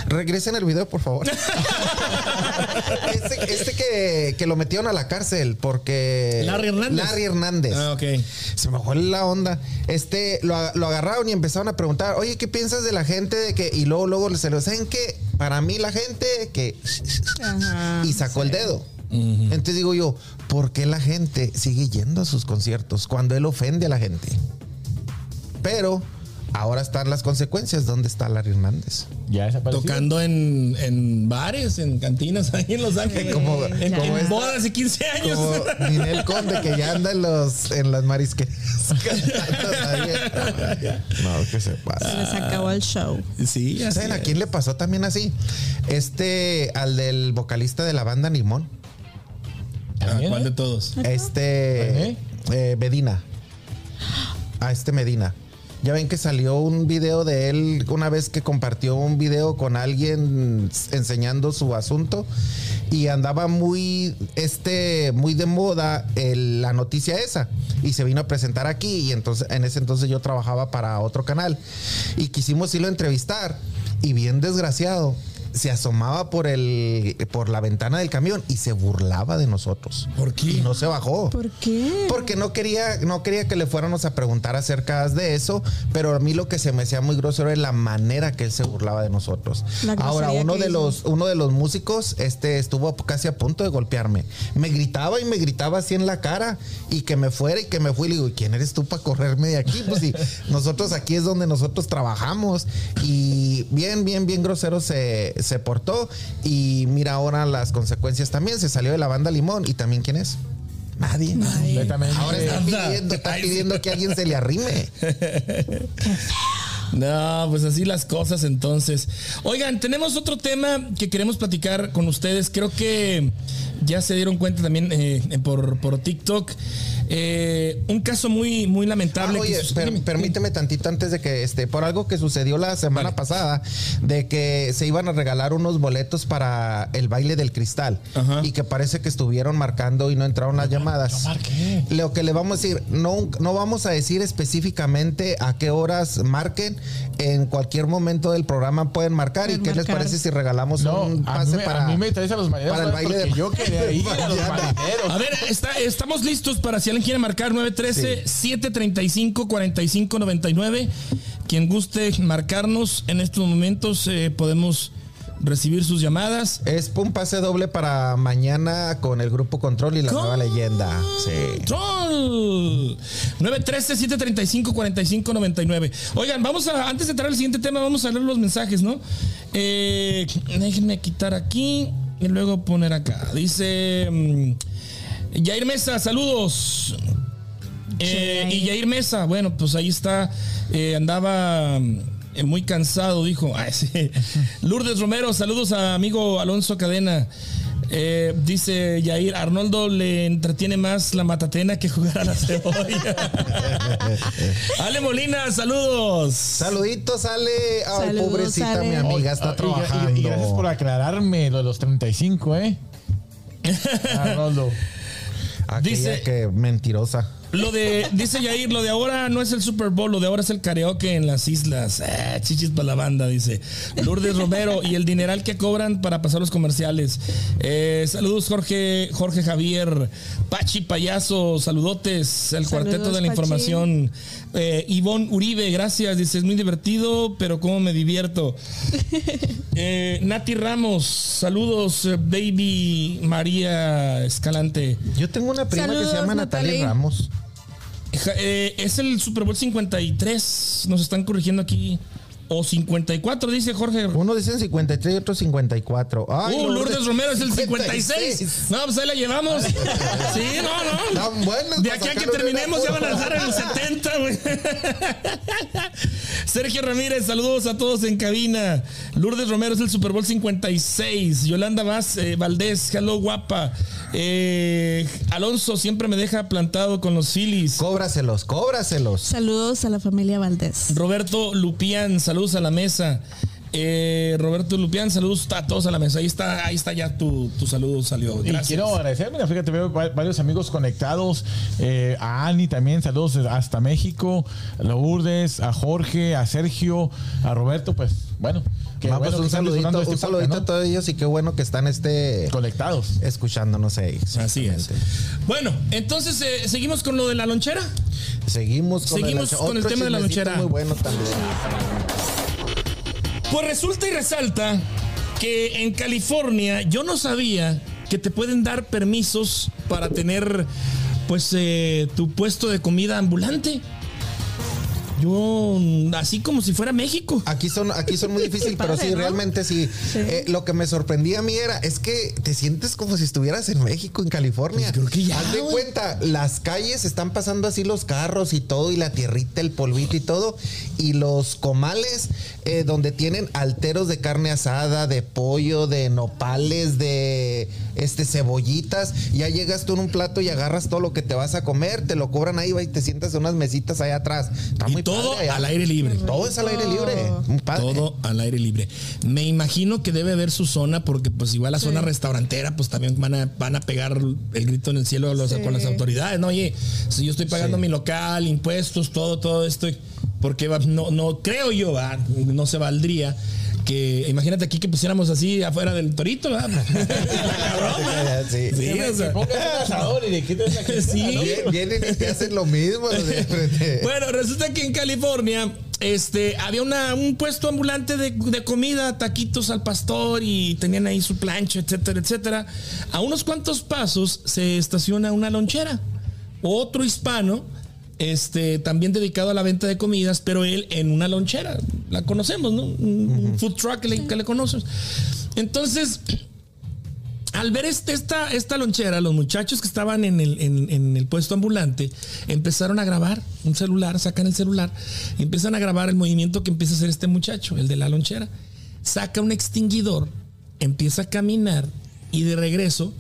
Regresen el video, por favor. este este que, que lo metieron a la cárcel porque. Larry Hernández. Larry Hernández. Ah, ok. Se me fue la onda. Este, lo, lo agarraron y empezaron a preguntar, oye, ¿qué piensas de la gente de que, y luego, luego se lo saben que para mí la gente que Ajá, y sacó el dedo. Entonces digo yo, ¿por qué la gente sigue yendo a sus conciertos cuando él ofende a la gente? Pero ahora están las consecuencias. ¿Dónde está Larry Hernández? Ya desapareció. Tocando en, en bares, en cantinas ahí en Los Ángeles. Como- en, como en esta- bodas y 15 años. Como Ninel Conde que ya anda en los en las también. No, que se Se pasa. les acabó el show. Sí, así ¿Saben a quién le pasó también así? Este, al del vocalista de la banda Limón. ¿A También, ¿Cuál de todos? Este, eh, Medina. A este Medina. Ya ven que salió un video de él una vez que compartió un video con alguien enseñando su asunto y andaba muy, este, muy de moda la noticia esa. Y se vino a presentar aquí y entonces en ese entonces yo trabajaba para otro canal. Y quisimos irlo a entrevistar y bien desgraciado se asomaba por el por la ventana del camión y se burlaba de nosotros. ¿Por qué? Y no se bajó. ¿Por qué? Porque no quería, no quería que le fuéramos a preguntar acerca de eso, pero a mí lo que se me hacía muy grosero es la manera que él se burlaba de nosotros. Ahora, uno de hizo. los, uno de los músicos, este, estuvo casi a punto de golpearme. Me gritaba y me gritaba así en la cara y que me fuera y que me fui. Le digo, ¿quién eres tú para correrme de aquí? Pues si nosotros aquí es donde nosotros trabajamos. Y bien, bien, bien grosero se, se portó. Y mira ahora las consecuencias también. Se salió de la banda Limón. ¿Y también quién es? Nadie. Completamente. Ahora está pidiendo, está pidiendo que alguien se le arrime. No, pues así las cosas entonces. Oigan, tenemos otro tema que queremos platicar con ustedes. Creo que ya se dieron cuenta también eh, por, por TikTok. Eh, un caso muy, muy lamentable. Ah, oye, per- permíteme tantito antes de que este, por algo que sucedió la semana Vale. pasada, de que se iban a regalar unos boletos para el baile del cristal Ajá. y que parece que estuvieron marcando y no entraron las llamadas. yo marqué. Lo que le vamos a decir, no, no vamos a decir específicamente a qué horas marquen. En cualquier momento del programa pueden marcar. ¿Y qué les parece si regalamos No, un a pase mí, para, a mí me traes a los marineros para el baile de yo quería ir a los marineros. A ver, está- estamos listos para si alguien quiere marcar 913-735-4599. Quien guste marcarnos en estos momentos, eh, podemos recibir sus llamadas. Es un pase doble para mañana con el grupo Control y la nueva leyenda. Sí. Control 913-735-4599. Oigan, vamos a, antes de entrar al siguiente tema, vamos a leer los mensajes, ¿no? Eh, déjenme quitar aquí y luego poner acá. Dice Yair Mesa, saludos. Eh, y Yair Mesa, bueno, pues ahí está. eh, andaba mm, eh, muy cansado, dijo. Ay, sí. Lourdes Romero, saludos a amigo Alonso Cadena. Eh, dice Yair, Arnoldo le entretiene más la matatena que jugar a la cebolla. Ale Molina, saludos. Saluditos, Ale. Ay, Saludos, pobrecita, Ale. mi amiga está Ah, y- trabajando. Y, y gracias por aclararme lo de los 35, ¿eh? Arnoldo. Aquella Dice- que mentirosa. Lo de, dice Yair, lo de ahora no es el Super Bowl, lo de ahora es el karaoke en las islas. Eh, chichis para la banda, dice. Lourdes Romero y el dineral que cobran para pasar los comerciales. Eh, saludos, Jorge, Jorge Javier, Pachi Payaso, saludotes, el Saludos, cuarteto de la Pachi. información. Eh, Ivonne Uribe, gracias, dice, es muy divertido, pero cómo me divierto. Eh, Nati Ramos, saludos, eh, baby María Escalante. Yo tengo una prima que se llama Natalia Natalie. Ramos. Eh, es el Super Bowl 53. Nos están corrigiendo aquí. O 54, dice Jorge. Uno dice 53 y otro 54. Ay, Uh, Lourdes Romero es el 56. No, pues ahí la llevamos. Sí, no, no. Tan buenos De aquí a que terminemos ya van a estar en el 70, güey. Sergio Ramírez, saludos a todos en cabina. Lourdes Romero es el Super Bowl 56. Yolanda Vaz, eh, Valdés, hello guapa. Eh, Alonso siempre me deja plantado con los Phillies. Cóbraselos, cóbraselos. Saludos a la familia Valdés. Roberto Lupián, saludos a la mesa. Eh, Roberto Lupián, saludos a todos a la mesa. Ahí está, ahí está ya tu, tu saludo salió. Y Gracias. quiero agradecer, mira, fíjate, veo va- varios amigos conectados. eh, a Ani también, saludos hasta México. A Lourdes, a Jorge, a Sergio, a Roberto, pues bueno. qué Vamos, bueno que un saludito, un este saludito a todos ellos y qué bueno que están este. Conectados. escuchándonos ahí. Así es. Bueno, entonces eh, seguimos con lo de la lonchera. Seguimos con Seguimos el, con el tema de la lonchera. Muy bueno también. Pues resulta y resalta que en California yo no sabía que te pueden dar permisos para tener pues eh, tu puesto de comida ambulante. Yo, así como si fuera México. Aquí son, aquí son muy difíciles, pero sí, ¿no? realmente sí. Sí. Eh, lo que me sorprendía a mí era, es que te sientes como si estuvieras en México, en California. Pues creo que ya, Haz de güey. cuenta, las calles están pasando así los carros y todo, y la tierrita, el polvito y todo, y los comales eh, donde tienen alteros de carne asada, de pollo, de nopales, de este cebollitas. Ya llegas tú en un plato y agarras todo lo que te vas a comer, te lo cobran ahí va, y te sientas en unas mesitas allá atrás. Está muy todo padre al aire libre. Todo es al aire libre. Padre. Todo al aire libre. Me imagino que debe haber su zona, porque pues igual la zona restaurantera, pues también van a, van a pegar el grito en el cielo a los- Sí. con las autoridades. No, oye, si yo estoy pagando Sí. mi local, impuestos, todo, todo esto, porque no, no creo yo, no se valdría. Que imagínate aquí que pusiéramos así afuera del torito, ¿verdad? Cabrona. Sí. Sí, o sea. Pongas un asador y le quites la que Sí. Vie- Vienen y te hacen lo mismo. Bueno, resulta que en California este, había una, un puesto ambulante de, de comida, taquitos al pastor y tenían ahí su plancha, etcétera, etcétera. A unos cuantos pasos se estaciona una lonchera. Otro hispano, este, también dedicado a la venta de comidas, pero él en una lonchera. La conocemos, ¿no? Un, food truck que le, que le conoces. Entonces, al ver este- esta, esta lonchera, los muchachos que estaban en el, en- en el puesto ambulante empezaron a grabar un celular, sacan el celular y empiezan a grabar el movimiento que empieza a hacer este muchacho, el de la lonchera. Saca un extinguidor, empieza a caminar y de regreso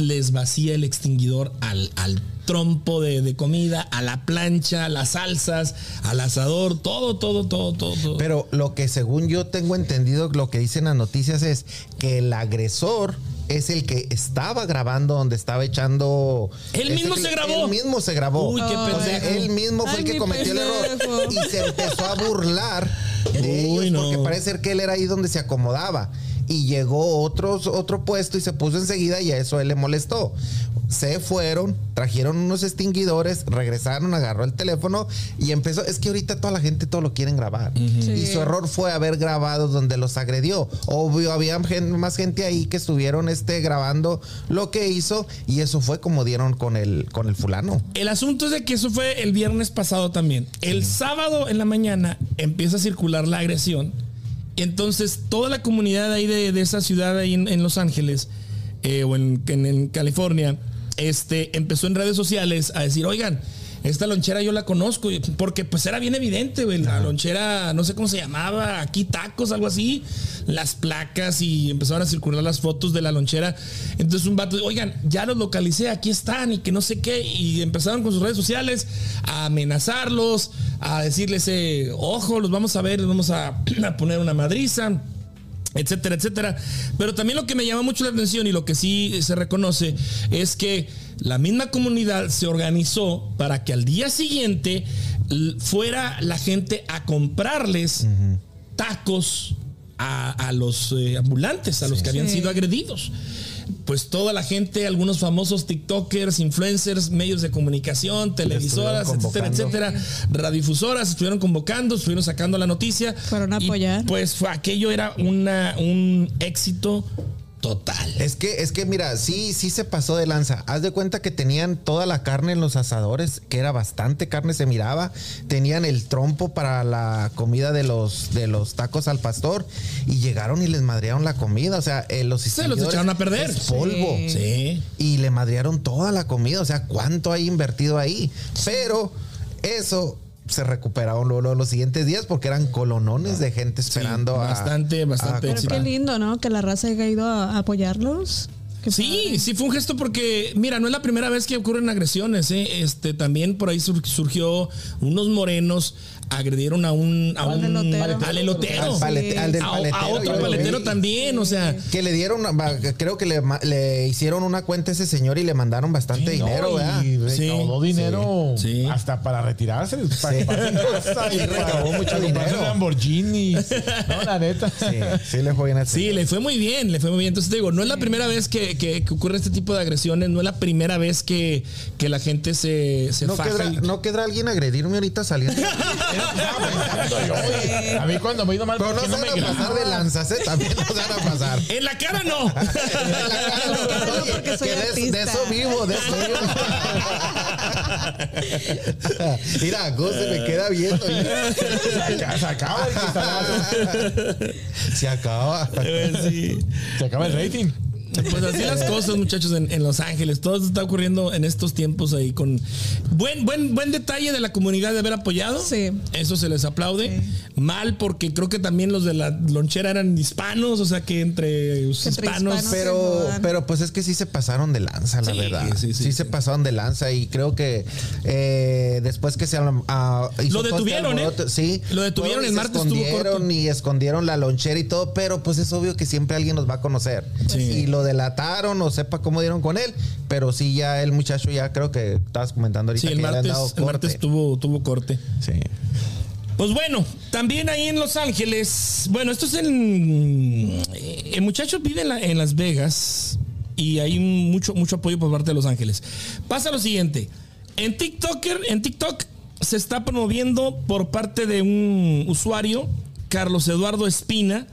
les vacía el extinguidor al, al trompo de, de comida, a la plancha, a las salsas, al asador, todo, todo, todo, todo. todo. Pero lo que según yo tengo entendido, lo que dicen las noticias es que el agresor es el que estaba grabando donde estaba echando. Él mismo se grabó. Él mismo se grabó. Uy, qué O sea, pendejo. él mismo fue Ay, el que cometió el error pendejo. y se empezó a burlar de Uy, ellos no. porque parece ser que él era ahí donde se acomodaba. Y llegó otros, otro puesto y se puso enseguida y a eso él le molestó. Se fueron, trajeron unos extinguidores, regresaron, agarró el teléfono y empezó. Es que ahorita toda la gente todo lo quieren grabar. Y Sí. su error fue haber grabado donde los agredió. Obvio, había más gente ahí que estuvieron este, grabando lo que hizo y eso fue como dieron con el, con el fulano. El asunto es de que eso fue el viernes pasado también. El sábado en la mañana empieza a circular la agresión. Y entonces toda la comunidad ahí de, esa ciudad ahí en, Los Ángeles eh, o en, en- en California este, empezó en redes sociales a decir, oigan, esta lonchera yo la conozco, porque pues era bien evidente, güey, la lonchera, no sé cómo se llamaba, aquí tacos, algo así, las placas y empezaron a circular las fotos de la lonchera. Entonces un vato, oigan, ya los localicé, aquí están y que no sé qué, y empezaron con sus redes sociales a amenazarlos, a decirles, eh, ojo, los vamos a ver, les vamos a, a poner una madriza etcétera, etcétera. Pero también lo que me llama mucho la atención y lo que sí se reconoce es que la misma comunidad se organizó para que al día siguiente fuera la gente a comprarles tacos a, a los eh, ambulantes, a los que habían Sí. sido agredidos. Pues toda la gente, algunos famosos TikTokers, influencers, medios de comunicación, televisoras, etcétera, etcétera, radiodifusoras, estuvieron convocando, estuvieron sacando la noticia. Fueron a Y, apoyar. pues fue, aquello era una, un éxito total. Es que, es que mira, sí, sí se pasó de lanza. Haz de cuenta que tenían toda la carne en los asadores, que era bastante carne, se miraba. Tenían el trompo para la comida de los, de los tacos al pastor. Y llegaron y les madrearon la comida. O sea, eh, los Se los echaron a perder. es polvo. Sí. Sí. Y le madrearon toda la comida. O sea, ¿cuánto hay invertido ahí? Pero eso se recuperaron luego, luego los siguientes días porque eran colonones de gente esperando a- bastante, bastante a Pero éxito. qué lindo, ¿no? Que la raza haya ido a apoyarlos. Qué Sí, padre. sí fue un gesto porque, mira, no es la primera vez que ocurren agresiones, ¿eh? Este, también por ahí sur- surgió unos morenos agredieron a un, a Al un elotero. al elotero. Al, palete- al del A, a paletero. otro paletero vi. también, o sea, Que le dieron, creo que le, hicieron una cuenta a ese señor y le mandaron bastante dinero, No, ¿verdad? y recaudó Sí, dinero sí. hasta para retirarse. Para Sí. comprarse casa Y para- recaudó mucho para comprarse dinero. un Lamborghini. No, la neta. Sí, sí le fue bien. Sí, le fue muy bien, le fue muy bien. Entonces te digo, no es la primera vez que, que- que ocurre este tipo de agresiones, no es la primera vez que, que la gente se, se ¿No faja. y- ¿No quedará alguien a agredirme ahorita saliendo? A mí cuando me ha ido mal, Pero ¿por no se no van me a pasar de lanzas, ¿eh? También no se van a pasar. En la cara no. En la cara no, cara no, oye, porque soy que de, eso vivo, de eso vivo. Mira, Gus se me queda viendo. Se acaba el. Se acaba. Sí. Se acaba el rating. Pues así las cosas, muchachos, en, en Los Ángeles. Todo esto está ocurriendo en estos tiempos ahí con buen, buen, buen detalle de la comunidad de haber apoyado. Sí. Eso se les aplaude. Mal porque creo que también los de la lonchera eran hispanos, o sea que entre los Entre hispanos. hispanos. Pero, pero pues es que sí se pasaron de lanza, la Sí, verdad. sí, Sí, sí, se sí. pasaron de lanza y creo que eh, después que se ah, hizo Lo este detuvieron, ¿eh? Sí. Lo detuvieron, el martes estuvo escondieron corto. y escondieron la lonchera y todo, pero pues es obvio que siempre alguien nos va a conocer. Sí. Y lo delataron o sepa cómo dieron con él, pero sí ya el muchacho ya creo que estabas comentando ahorita Sí, el que ya le han martes, el martes tuvo, tuvo corte. Sí. Pues bueno, también ahí en Los Ángeles, bueno, esto es en... El muchacho vive en, la- en Las Vegas y hay mucho, mucho apoyo por parte de Los Ángeles. Pasa lo siguiente, en TikToker, en TikTok se está promoviendo por parte de un usuario, Carlos Eduardo Espina,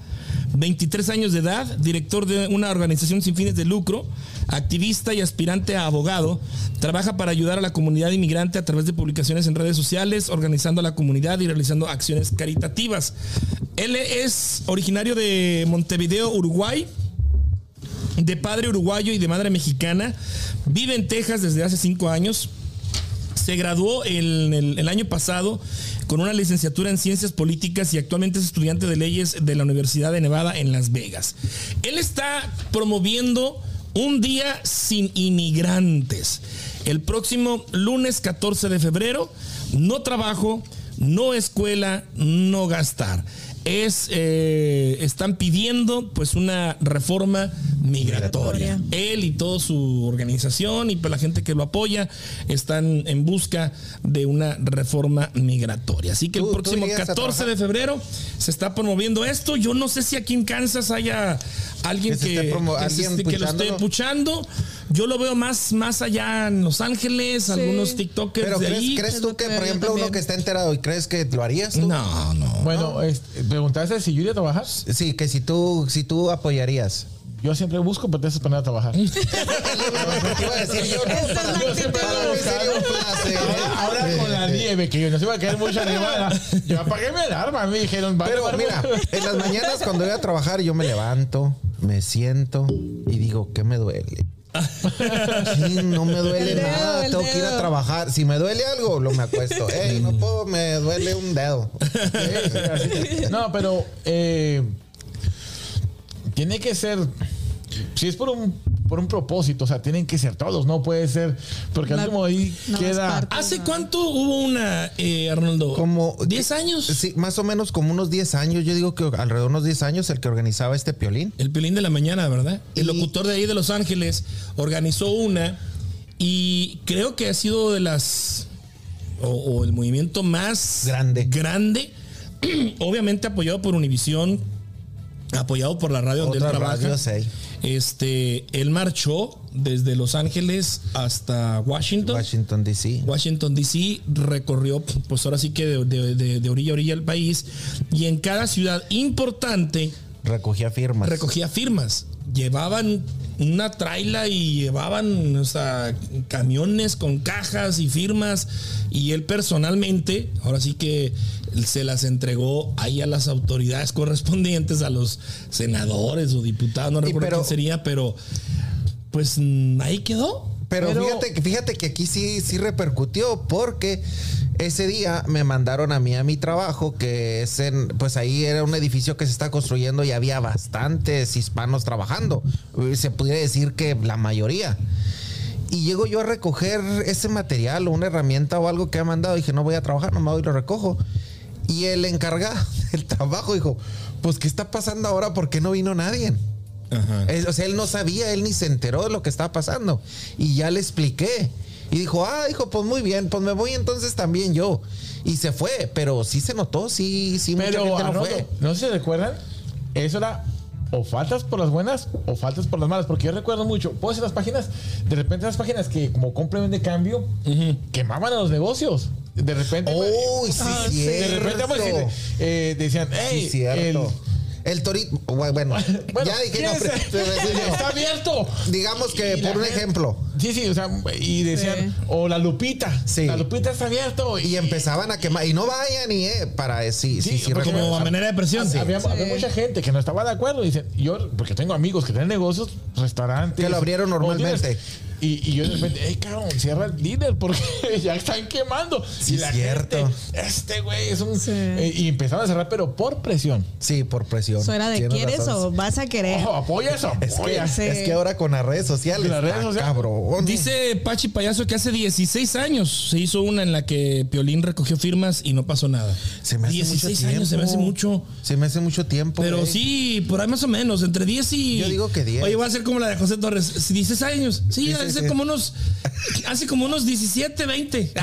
23 años de edad, director de una organización sin fines de lucro, activista y aspirante a abogado, trabaja para ayudar a la comunidad inmigrante a través de publicaciones en redes sociales, organizando a la comunidad y realizando acciones caritativas. Él es originario de Montevideo, Uruguay, de padre uruguayo y de madre mexicana, vive en Texas desde hace cinco años, se graduó el, año pasado con una licenciatura en ciencias políticas y actualmente es estudiante de leyes de la Universidad de Nevada en Las Vegas. Él está promoviendo Un día sin inmigrantes. El próximo lunes 14 de febrero, no trabajo, no escuela, no gastar. Es, eh, están pidiendo pues una reforma migratoria. Él y toda su organización y pues, la gente que lo apoya están en busca de una reforma migratoria. Así que el ¿Tú- tú próximo irías a 14 de febrero se está promoviendo esto. Yo no sé si aquí en Kansas haya alguien Que se que, esté promo- que se alguien esté- que lo esté puchando. Yo lo veo más, más allá en Los Ángeles, algunos TikTokers Pero de ¿crees, ahí. ¿crees Es tú que, por ejemplo, uno que está enterado y crees que lo harías tú? No, no. Bueno, este, preguntaste si yo iría a trabajar. Sí, que si tú, si tú apoyarías. Yo siempre busco pretextos para ir a trabajar. Te iba a decir yo, no, un placer. Ahora, con la nieve, que yo no se iba a caer mucha nevada. Yo apagué mi alarma, me dijeron, vale, Pero vale, mira, en las mañanas cuando voy a trabajar yo me levanto, me siento y digo, ¿qué me duele? Sí, no me duele dedo, nada, tengo que ir a trabajar. Si me duele algo, lo me acuesto. Ey, no puedo, me duele un dedo. No, pero eh, tiene que ser. Si es por un, por un propósito, o sea, tienen que ser todos, no puede ser. Porque al último ahí no, queda. parte. ¿Hace cuánto hubo una, eh, Arnoldo? Como ¿10 años? Sí, más o menos como unos 10 años. Yo digo que alrededor de unos 10 años el que organizaba este piolín. El Piolín de la mañana, ¿verdad? El Y- locutor de ahí de Los Ángeles organizó una y creo que ha sido de las o, o el movimiento más Grande. grande, obviamente apoyado por Univisión, apoyado por la radio donde Otra él trabaja. radio. Este, él marchó desde Los Ángeles hasta Washington. Washington, D.C. Washington DC recorrió, pues ahora sí que de, de- de- de orilla a orilla el país y en cada ciudad importante Recogía firmas. recogía firmas. Llevaban una traila y llevaban o sea, camiones con cajas y firmas y él personalmente, ahora sí que se las entregó ahí a las autoridades correspondientes, a los senadores o diputados, no recuerdo pero- quién sería, pero pues ahí quedó. Pero, Pero- fíjate, que- fíjate que aquí sí, sí repercutió porque ese día me mandaron a mí a mi trabajo, que es en, pues ahí era un edificio que se está construyendo y había bastantes hispanos trabajando. Eh, Se pudiera decir que la mayoría. Y llego yo a recoger ese material o una herramienta o algo que ha mandado. Dije, no voy a trabajar, nomás voy y lo recojo. Y el encargado del trabajo dijo, pues, ¿qué está pasando ahora? ¿Por qué no vino nadie? Es- o sea, él no sabía, él ni se enteró de lo que estaba pasando. Y ya le expliqué. Y dijo, ah, dijo, pues muy bien, pues me voy entonces también yo. Y se fue, pero sí se notó, sí, sí, mucha Pero gente no fue. no sé si recuerdan, eso era o faltas por las buenas o faltas por las malas. Porque yo recuerdo mucho, puedo decir las páginas, de repente las páginas que como complemento de cambio quemaban a los negocios. De repente. Uy, sí, Ah. De repente vamos a decir, eh, decían, hey, Sí, cierto. El, torito, bueno, ya dije, ¿quién no, es pero- sí, está abierto. digamos que por un gente- ejemplo. Sí, sí, o sea, y decían, Sí. o la Lupita. Sí. La Lupita está abierto. Y empezaban a quemar. Y no vayan y eh, para sí, sí, Sí, sí, recuerdo. Como a manera de presión. Había, había mucha gente que no estaba de acuerdo. Dicen, yo, porque tengo amigos que tienen negocios, restaurantes. Que lo abrieron normalmente. Y, y yo de repente, hey, cabrón, cierra el líder porque ya están quemando. Sí, y la cierto. gente, este güey es un. Sí. eh, y empezaron a cerrar, pero por presión. Sí, por presión. Eso era de quieres razón. o vas a querer. Ojo, apoya eso. Es que, apoya. Sí. es que ahora con las redes sociales. Las redes sociales. Cabrón. Dice Pachi Payaso que hace 16 años se hizo una en la que Piolín recogió firmas y no pasó nada. Se me hace 16 mucho años, se me hace tiempo. mucho. Se me hace mucho tiempo. Pero güey. sí, por ahí más o menos, entre 10 y. Yo digo que 10. Oye, voy a hacer como la de José Torres. si 16 años. Sí, Sí, sí, hace sí. como unos. Hace como unos 17, 20.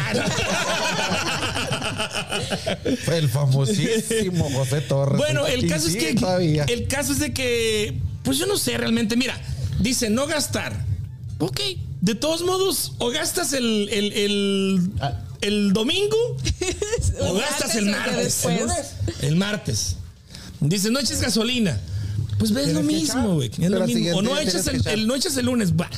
Fue el famosísimo José Torres. Bueno, el caso sí, es que. todavía. El caso es de que. Pues yo no sé realmente. Mira, dice no gastar. Ok. De todos modos, o gastas el, el, el, el domingo o gastas el martes. El martes. Dice, no eches gasolina. Pues ves lo mismo, güey. Es lo mismo. O no echas el, no echas el lunes, va.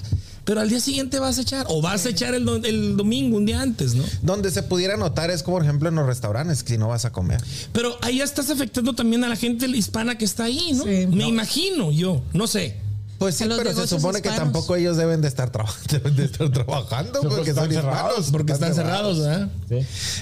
Pero al día siguiente vas a echar. O vas a echar el, do- el domingo, un día antes, ¿no? Donde se pudiera notar es como, por ejemplo, en los restaurantes, que si no vas a comer. Pero ahí ya estás afectando también a la gente hispana que está ahí, ¿no? Sí. Me No. imagino yo, no sé. Pues sí, pero se supone que hispanos. tampoco ellos deben de estar, traba- deben de estar trabajando porque están son cerrados, hispanos. Porque están cerrados, ¿verdad? Sí.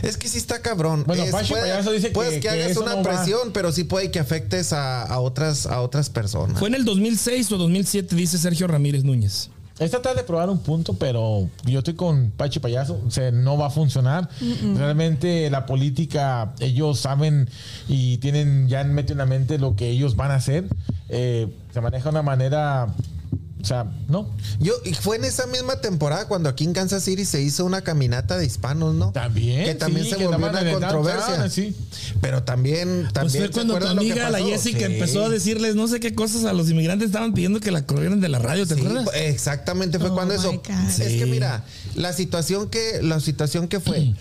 Es que sí está cabrón. Bueno, Es- Pachi Payaso dice que- puedes que, que hagas una no va. presión, pero sí puede que afectes a, a otras, a otras personas. Fue en el 2006 o 2007, dice Sergio Ramírez Núñez. Es tratar de probar un punto, pero yo estoy con Pachi Payaso. O sea, no va a funcionar. Realmente la política, ellos saben y tienen ya en mente en la mente lo que ellos van a hacer. Eh, se maneja de una manera. O sea, no. Yo, y fue en esa misma temporada cuando aquí en Kansas City se hizo una caminata de hispanos, ¿no? También. Que también sí, se que volvió una controversia. downtown, sí. Pero también, Pues también. fue ¿se cuando tu amiga, la? Jessica, Sí. empezó a decirles no sé qué cosas a los inmigrantes estaban pidiendo que la corrieran de la radio, ¿te Sí, acuerdas? exactamente fue Oh cuando eso. Es que mira, la situación que la situación que fue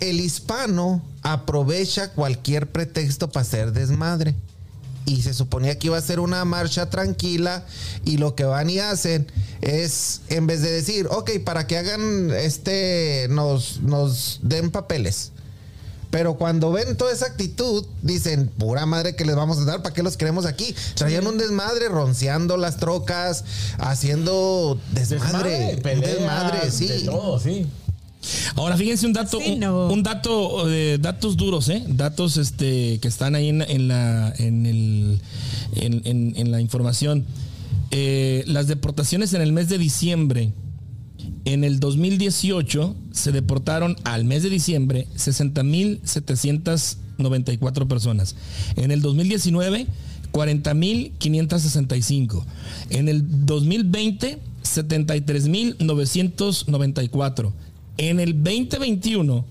el hispano aprovecha cualquier pretexto para hacer desmadre. Y se suponía que iba a ser una marcha tranquila y lo que van y hacen es, en vez de decir, ok, para que hagan este, nos, nos den papeles. Pero cuando ven toda esa actitud, dicen, pura madre que les vamos a dar, ¿para qué los queremos aquí? Traían un desmadre, ronceando las trocas, haciendo desmadre. desmadre, sí. de todo, sí. Ahora fíjense un dato, Sí, un, no. un dato, eh, datos duros, ¿eh? Datos este, que están ahí en, en la, en, el, en, en- en la información. Eh, las deportaciones en el mes de diciembre. En el 2018 se deportaron al mes de diciembre 60.794 personas. En el 2019, 40.565. En el 2020, 73.994. En el 2021,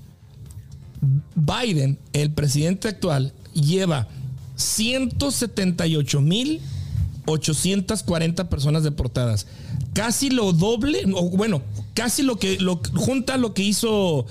Biden, el presidente actual, lleva 178.840 personas deportadas. Casi lo doble, o bueno, casi lo que lo, junta lo que hizo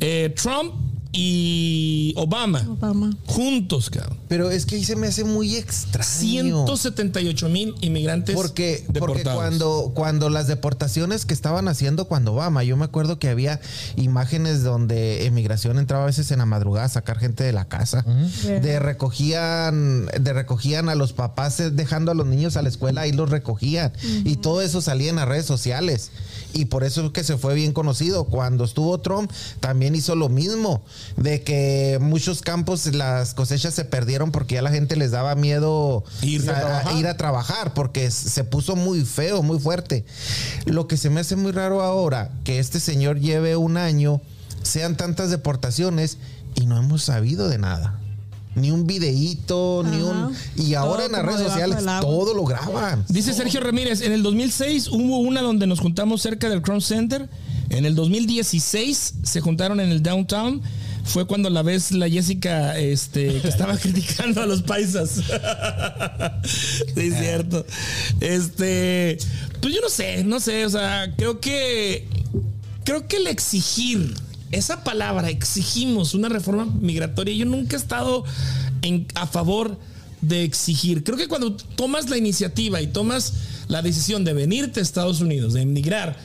eh, Trump y Obama. Obama. Juntos, cabrón. Pero es que ahí se me hace muy extraño. 178 mil inmigrantes Porque, porque cuando, cuando las deportaciones que estaban haciendo cuando Obama, yo me acuerdo que había imágenes donde emigración entraba a veces en la madrugada a sacar gente de la casa. De recogían, de recogían a los papás eh, dejando a los niños a la escuela y los recogían. Y todo eso salía en las redes sociales. Y por eso es que se fue bien conocido. Cuando estuvo Trump, también hizo lo mismo. De que muchos campos las cosechas se perdieron porque ya la gente les daba miedo Ir a a- ir a trabajar porque se puso muy feo, muy fuerte. Lo que se me hace muy raro ahora, que este señor lleve un año, sean tantas deportaciones y no hemos sabido de nada. Ni un videíto, ni Ajá. un... Y ahora Todo en las redes sociales todo lo graban. Dice Sergio Ramírez, en el 2006 hubo una donde nos juntamos cerca del Crown Center. En el 2016 se juntaron en el downtown. Fue cuando la vez la Jessica este, que estaba criticando a los paisas. sí, es cierto. Este, pues yo no sé, no sé, o sea, creo que creo que el exigir, esa palabra, exigimos una reforma migratoria, yo nunca he estado en- a favor de exigir. Creo que cuando tomas la iniciativa y tomas la decisión de venirte a Estados Unidos, de emigrar,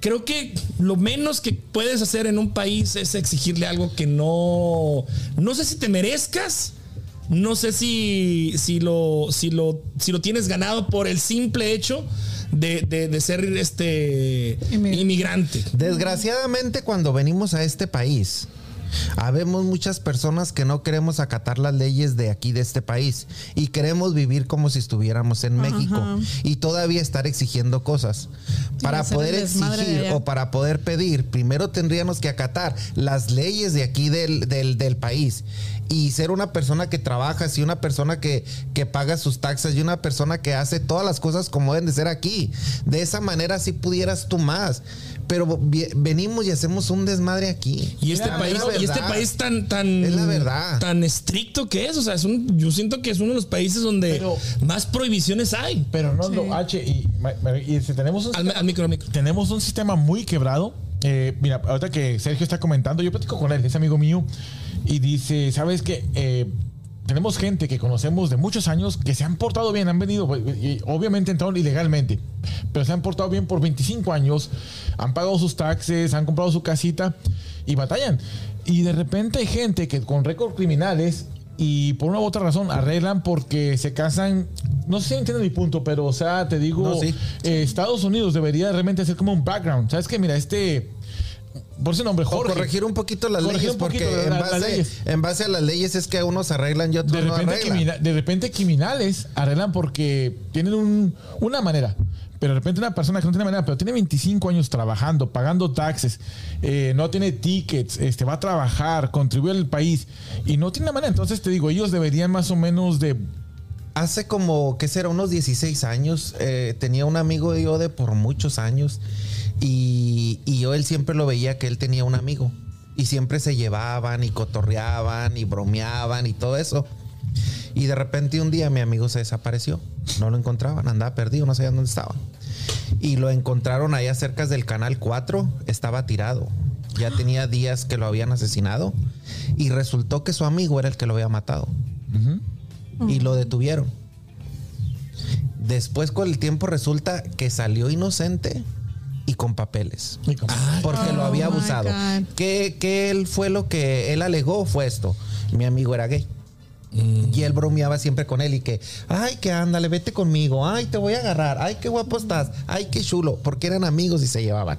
creo que lo menos que puedes hacer en un país es exigirle algo que no, no sé si te merezcas. No sé si, si, lo, si, lo, si lo tienes ganado por el simple hecho de, de- de ser este Inmigrante. inmigrante. Desgraciadamente cuando venimos a este país, habemos muchas personas que no queremos acatar las leyes de aquí, de este país, y queremos vivir como si estuviéramos en Ajá. México y todavía estar exigiendo cosas. Para poder exigir o para poder pedir, primero tendríamos que acatar las leyes de aquí del, del, del país. Y ser una persona que trabaja, y una persona que, que paga sus taxas y una persona que hace todas las cosas como deben de ser aquí. De esa manera sí pudieras tú más. Pero venimos y hacemos un desmadre aquí. Y este Es país, y este país tan, tan, Es la verdad. tan estricto que es. O sea, es un, yo siento que es uno de los países donde Pero- más prohibiciones hay. Pero no Sí. lo H y, y si tenemos un, Al, al micro, al micro. tenemos un sistema muy quebrado. Eh, mira, ahorita que Sergio está comentando, yo platico con él, es amigo mío, y dice, ¿sabes qué? tenemos gente que conocemos de muchos años que se han portado bien, han venido, pues, obviamente entraron ilegalmente, pero se han portado bien por 25 años, han pagado sus taxes, han comprado su casita y batallan. Y de repente hay gente que con récord criminales y por una u otra razón arreglan porque se casan no sé si entiendes mi punto, pero o sea, te digo, No, sí. eh, Estados Unidos debería realmente ser como un background. ¿Sabes qué? Mira, este, por ese nombre, O Jorge. corregir un poquito las Corregir leyes, porque en, las base, leyes. en base a las leyes es que unos arreglan y otros de no repente, arreglan. de repente criminales arreglan porque tienen un- una manera. Pero de repente una persona que no tiene manera, pero tiene 25 años trabajando, pagando taxes, eh, no tiene tickets, este, va a trabajar, contribuye al país y no tiene manera. Entonces te digo, ellos deberían más o menos de... Hace como, ¿qué será? Unos 16 años. eh, tenía un amigo yo de por muchos años. Y, y yo él siempre lo veía que él tenía un amigo. Y siempre se llevaban y cotorreaban y bromeaban y todo eso. Y de repente un día mi amigo se desapareció. No lo encontraban, andaba perdido, no sabían dónde estaba. Y lo encontraron allá cerca del canal 4. Estaba tirado. Ya tenía días que lo habían asesinado. Y resultó que su amigo era el que lo había matado y lo detuvieron. Después con el tiempo resulta que salió inocente y con papeles. Porque lo había Oh, my abusado. Que él fue lo que él alegó fue esto. Mi amigo era gay. Y él bromeaba siempre con él y que, ay, que ándale, vete conmigo, ay, te voy a agarrar, ay, qué guapo estás, ay, qué chulo, porque eran amigos y se llevaban.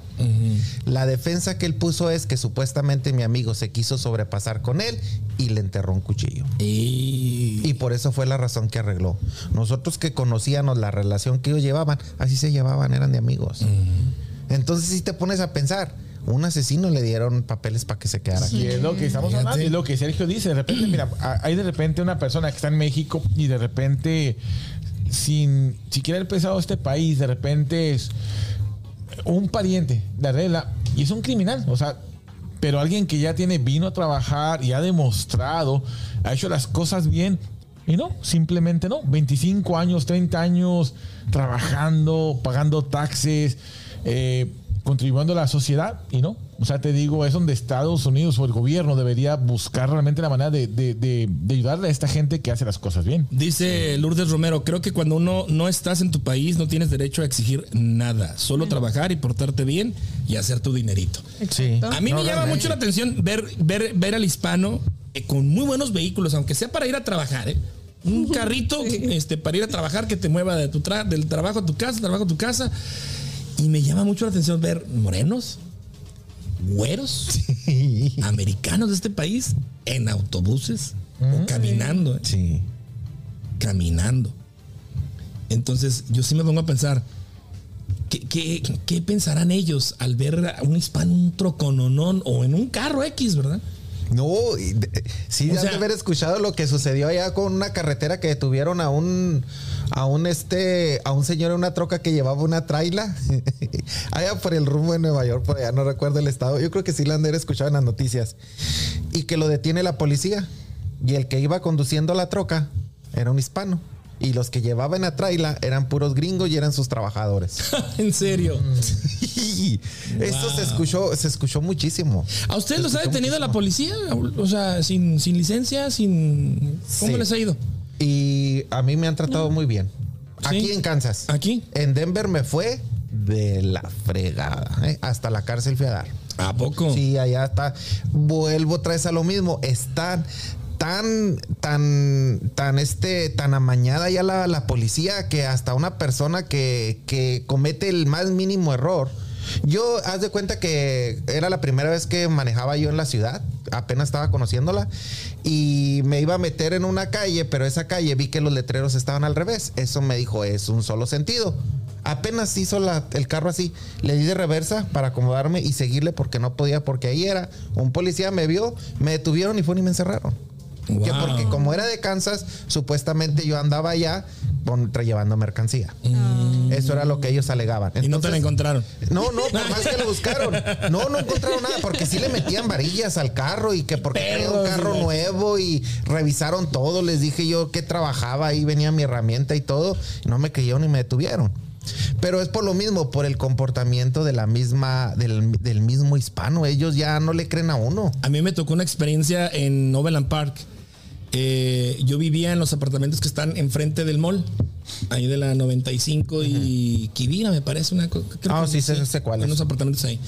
La defensa que él puso es que supuestamente mi amigo se quiso sobrepasar con él y le enterró un cuchillo. Y Y por eso fue la razón que arregló. Nosotros que conocíamos la relación que ellos llevaban, así se llevaban, eran de amigos. Entonces si te pones a pensar, un asesino le dieron papeles para que se quedara Y aquí. es lo que estamos Fíjate. hablando, y lo que Sergio dice. De repente, mira, hay de repente una persona que está en México y de repente, sin siquiera haber empezado este país, de repente es un pariente de regla y es un criminal. O sea, pero alguien que ya tiene, vino a trabajar y ha demostrado, ha hecho las cosas bien. Y no, simplemente no. 25 años, 30 años trabajando, pagando taxes, eh, contribuyendo a la sociedad y no. O sea, te digo, es donde Estados Unidos o el gobierno debería buscar realmente la manera de, de- de- de ayudarle a esta gente que hace las cosas bien. Dice Lourdes Romero, creo que cuando uno no estás en tu país no tienes derecho a exigir nada, solo trabajar y portarte bien y hacer tu dinerito. Sí. A mí No, me llama mucho la atención ver, ver, ver al hispano eh, con muy buenos vehículos, aunque sea para ir a trabajar, ¿eh? Un carrito este, para ir a trabajar que te mueva de tu tra- del trabajo a tu casa, trabajo a tu casa. Y me llama mucho la atención ver morenos, güeros, americanos de este país en autobuses o caminando. ¿eh? Sí. caminando. Entonces, yo sí me pongo a pensar, ¿qué, qué, qué pensarán ellos al ver a un hispano en un trocononón o en un carro X, verdad? No, sí, sea- de haber escuchado lo que sucedió allá con una carretera que detuvieron a un a un este a un señor en una troca que llevaba una traila allá por el rumbo de Nueva York, por allá no recuerdo el estado. Yo creo que sí la han de haber escuchado en las noticias. Y que lo detiene la policía y el que iba conduciendo la troca era un hispano. Y los que llevaban la traila eran puros gringos y eran sus trabajadores. en serio. Esto se escuchó, se escuchó muchísimo. ¿A ustedes los ha detenido la policía? O sea, sin, sin licencia, sin... ¿Cómo Sí. les ha ido? Y a mí me han tratado muy bien. Aquí en Kansas. ¿Aquí? En Denver me fue de la fregada. ¿eh? Hasta la cárcel fui a dar. ¿A poco? Sí, allá está. Vuelvo otra vez a lo mismo. Están tan, tan, tan, este, tan amañada ya la, la policía que hasta una persona que, que comete el más mínimo error. Yo, haz de cuenta que era la primera vez que manejaba yo en la ciudad, apenas estaba conociéndola, y me iba a meter en una calle, pero esa calle vi que los letreros estaban al revés. Eso me dijo, es un solo sentido. Apenas hizo el carro así, le di de reversa para acomodarme y seguirle porque no podía, porque ahí era. Un policía me vio, me detuvieron y fueron y me encerraron. Que porque como era de Kansas, supuestamente yo andaba allá con, llevando mercancía. Eso era lo que ellos alegaban. Y no te la encontraron. no, no, por más que lo buscaron. No, no encontraron nada, porque sí le metían varillas al carro y que porque era un carro y nuevo y revisaron todo. Les dije yo que trabajaba ahí, venía mi herramienta y todo. y no me creyeron ni me detuvieron. Pero es por lo mismo, por el comportamiento de la misma, del, del mismo hispano. Ellos ya no le creen a uno. A mí me tocó una experiencia en Overland Park. Eh, yo vivía en los apartamentos que están enfrente del mall, ahí de la 95 y Kibira, me parece una cosa. Ah, que sí, sé- sé cuál. En los apartamentos ahí.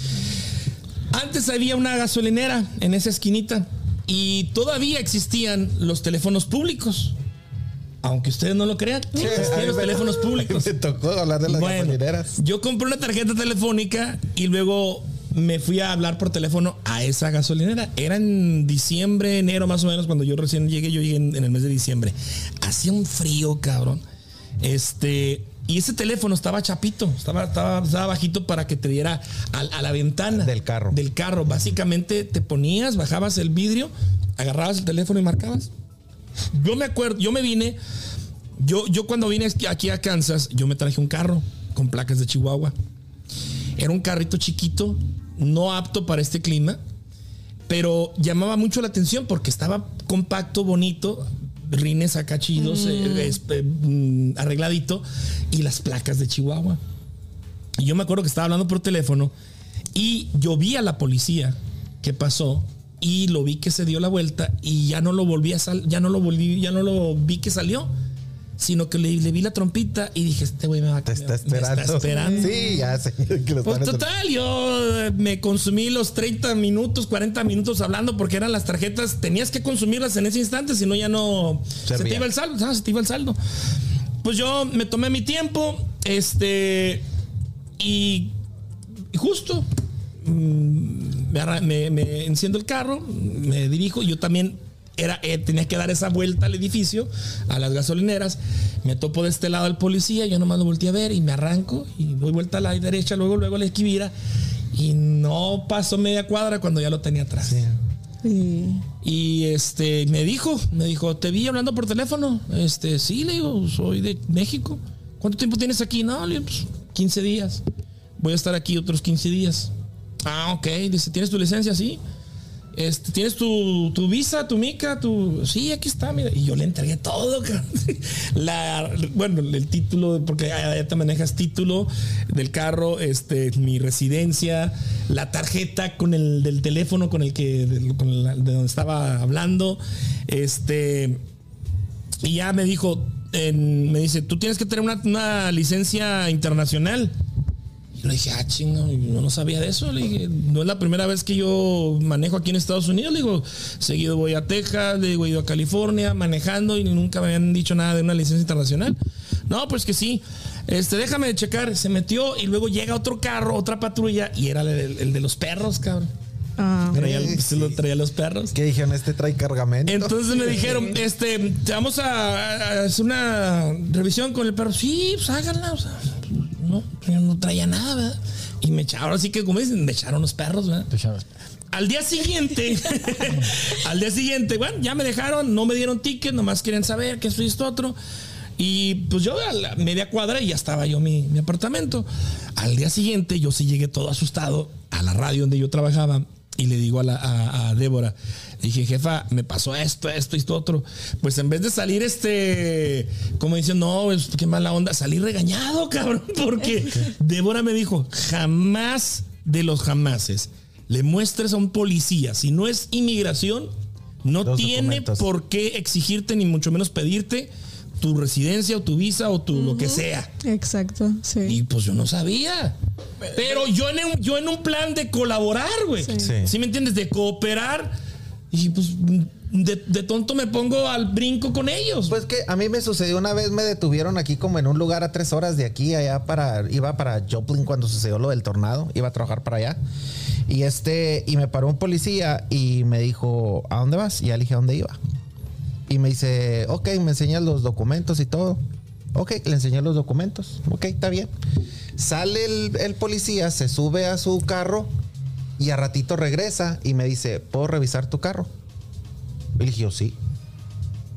Antes había una gasolinera en esa esquinita y todavía existían los teléfonos públicos. Aunque ustedes no lo crean, existían los teléfonos públicos. Me tocó hablar de las Bueno, gasolineras. yo compré una tarjeta telefónica y luego me fui a hablar por teléfono a esa gasolinera. Era en diciembre, enero más o menos, cuando yo recién llegué, yo llegué en, en el mes de diciembre. Hacía un frío, cabrón. Este, y ese teléfono estaba chapito, estaba, estaba, estaba bajito para que te diera a, a la ventana Del carro. Del carro. Básicamente te ponías, bajabas el vidrio, agarrabas el teléfono y marcabas. Yo me acuerdo, yo me vine, yo, yo cuando vine aquí- aquí a Kansas, yo me traje un carro con placas de Chihuahua. Era un carrito chiquito, no apto para este clima, pero llamaba mucho la atención porque estaba compacto, bonito, rines acá chidos, eh, es- eh, mm, arregladito, y las placas de Chihuahua. Y yo me acuerdo que estaba hablando por teléfono y yo vi a la policía que pasó y lo vi que se dio la vuelta y ya no lo volví a sal, ya no lo volví, ya no lo vi que salió, sino que le, le vi la trompita y dije, este güey me va a Te está me esperando. está esperando. Sí, ya sé. que lo Pues total, yo eh, me consumí los 30 minutos, 40 minutos hablando porque eran las tarjetas, tenías que consumirlas en ese instante, si no ya no se te iba el saldo, ah, se te iba el saldo. Pues yo me tomé mi tiempo, este, y, justo mm, me, me- me enciendo el carro, me dirijo, yo también era, eh, tenía que dar esa vuelta al edificio, a las gasolineras, me topo de este lado al policía, yo nomás lo volteé a ver y me arranco y doy vuelta a la derecha, luego, luego a la esquivira y no pasó media cuadra cuando ya lo tenía atrás. Sí. Y este me dijo, me dijo, te vi hablando por teléfono. Este, sí, le digo, soy de México. ¿Cuánto tiempo tienes aquí? No, le digo, pues 15 días. Voy a estar aquí otros 15 días. Ah, ok. Dice, ¿tienes tu licencia? Sí. Este, ¿Tienes tu, tu visa, tu mica? Tu... Sí, aquí está. Y yo le entregué todo. La, bueno, el título, porque ya, te manejas título del carro, este, mi residencia, la tarjeta con el del teléfono con el que, de donde estaba hablando. Este, y ya me dijo, me dice, tú tienes que tener una, una licencia internacional. Y le dije, ah, chingo, yo no sabía de eso. Le dije, no es la primera vez que yo manejo aquí en Estados Unidos. Le digo, seguido voy a Texas, le digo, he ido a California manejando y nunca me habían dicho nada de una licencia internacional. No, pues que sí. Este, déjame checar. Se metió y luego llega otro carro, otra patrulla y era el, el de los perros, cabrón. Ah, Traía, Sí, se lo traía los perros. ¿Qué dijeron? Este trae cargamento. Entonces me dijeron, este, te vamos a, a hacer una revisión con el perro. Sí, pues háganla. O sea, no, yo no traía nada, ¿verdad? Y me echaron, así que como dicen, me echaron los perros, ¿verdad? Te. Al día siguiente, al día siguiente, bueno, ya me dejaron, no me dieron ticket, nomás querían saber que esto y esto otro. Y pues yo a la media cuadra y ya estaba yo mi, mi apartamento. Al día siguiente yo sí llegué todo asustado a la radio donde yo trabajaba y le digo a, la, a, a Débora, dije, jefa, me pasó esto, esto y esto otro. Pues en vez de salir este, como diciendo, no, es qué mala onda, salí regañado, cabrón, porque Débora me dijo, jamás de los jamases le muestres a un policía, si no es inmigración, no Los tiene documentos. por qué exigirte ni mucho menos pedirte tu residencia o tu visa o tu lo que sea. exacto, sí. Y pues yo no sabía. Pero yo en un, yo en un plan de colaborar, güey. Sí. Sí. ¿Sí me entiendes? De cooperar. Y pues de, tonto me pongo al brinco con ellos. Pues que a mí me sucedió una vez, me detuvieron aquí como en un lugar a tres horas de aquí, allá para, iba para Joplin cuando sucedió lo del tornado, iba a trabajar para allá. Y este, y me paró un policía y me dijo, ¿a dónde vas? Y ya le dije a dónde iba. Y me dice, ok, me enseñas los documentos y todo. Ok, le enseñé los documentos. Ok, está bien. Sale el policía, se sube a su carro y a ratito regresa y me dice, ¿puedo revisar tu carro? Y le dije, sí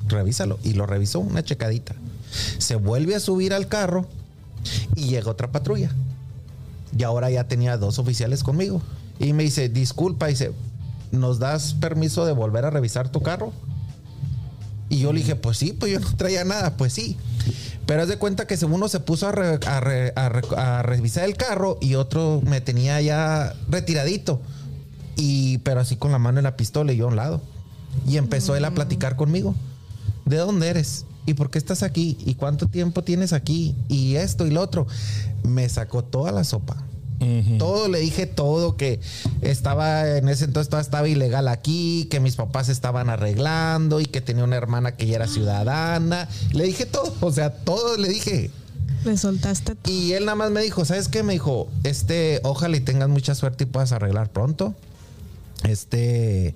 revísalo. Y lo revisó, una checadita. Se vuelve a subir al carro y llega otra patrulla. Y ahora ya tenía dos oficiales conmigo. Y me dice, disculpa, dice, ¿nos das permiso de volver a revisar tu carro? Y yo le dije, pues sí, pues yo no traía nada, pues sí. Pero haz de cuenta que según uno se puso a, re- a re- a re- a revisar el carro y otro me tenía ya retiradito. Y, pero así con la mano en la pistola y yo a un lado. Y empezó él a platicar conmigo. ¿De dónde eres? ¿Y por qué estás aquí? ¿Y cuánto tiempo tienes aquí? Y esto y lo otro. Me sacó toda la sopa. Todo le dije todo, que estaba en ese entonces todo estaba ilegal aquí, que mis papás estaban arreglando y que tenía una hermana que ya era ciudadana. Le dije todo, o sea, todo le dije. Le soltaste. todo. Y él nada más me dijo, ¿sabes qué? Me dijo, este, ojalá y tengas mucha suerte y puedas arreglar pronto. Este,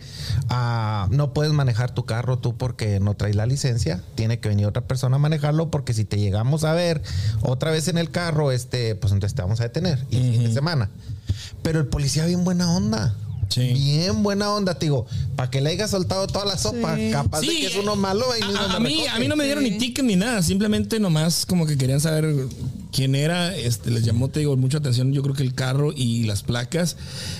ah, no puedes manejar tu carro tú porque no traes la licencia. Tiene que venir otra persona a manejarlo porque si te llegamos a ver otra vez en el carro, este, pues entonces te vamos a detener. Y el fin de semana. Pero el policía bien buena onda. Sí. Bien buena onda, te digo. Para que le haya soltado toda la sopa, Sí. capaz de que es uno malo. ahí a- mismo a, mí, recoge. a mí no me dieron Sí. ni ticket ni nada, simplemente nomás como que querían saber quién era, este, les llamó, te digo, mucha atención, yo creo que el carro y las placas,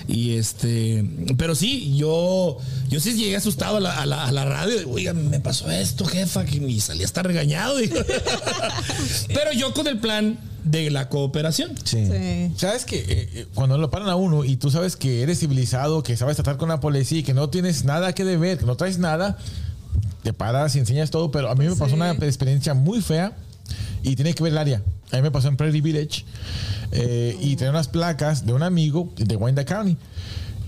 y este, pero sí, yo, yo sí llegué asustado a la, a la- a la radio, oiga, me pasó esto, jefa, que y salí hasta regañado, digo. pero yo con el plan de la cooperación. Sí. Sí. ¿Sabes que eh, eh, cuando lo paran a uno y tú sabes que eres civilizado, que sabes tratar con la policía y que no tienes nada que deber, que no traes nada, te paras y enseñas todo, pero a mí me pasó Sí. una experiencia muy fea y tiene que ver el área. A mí me pasó en Prairie Village eh, y tenía unas placas de un amigo de Wyandotte County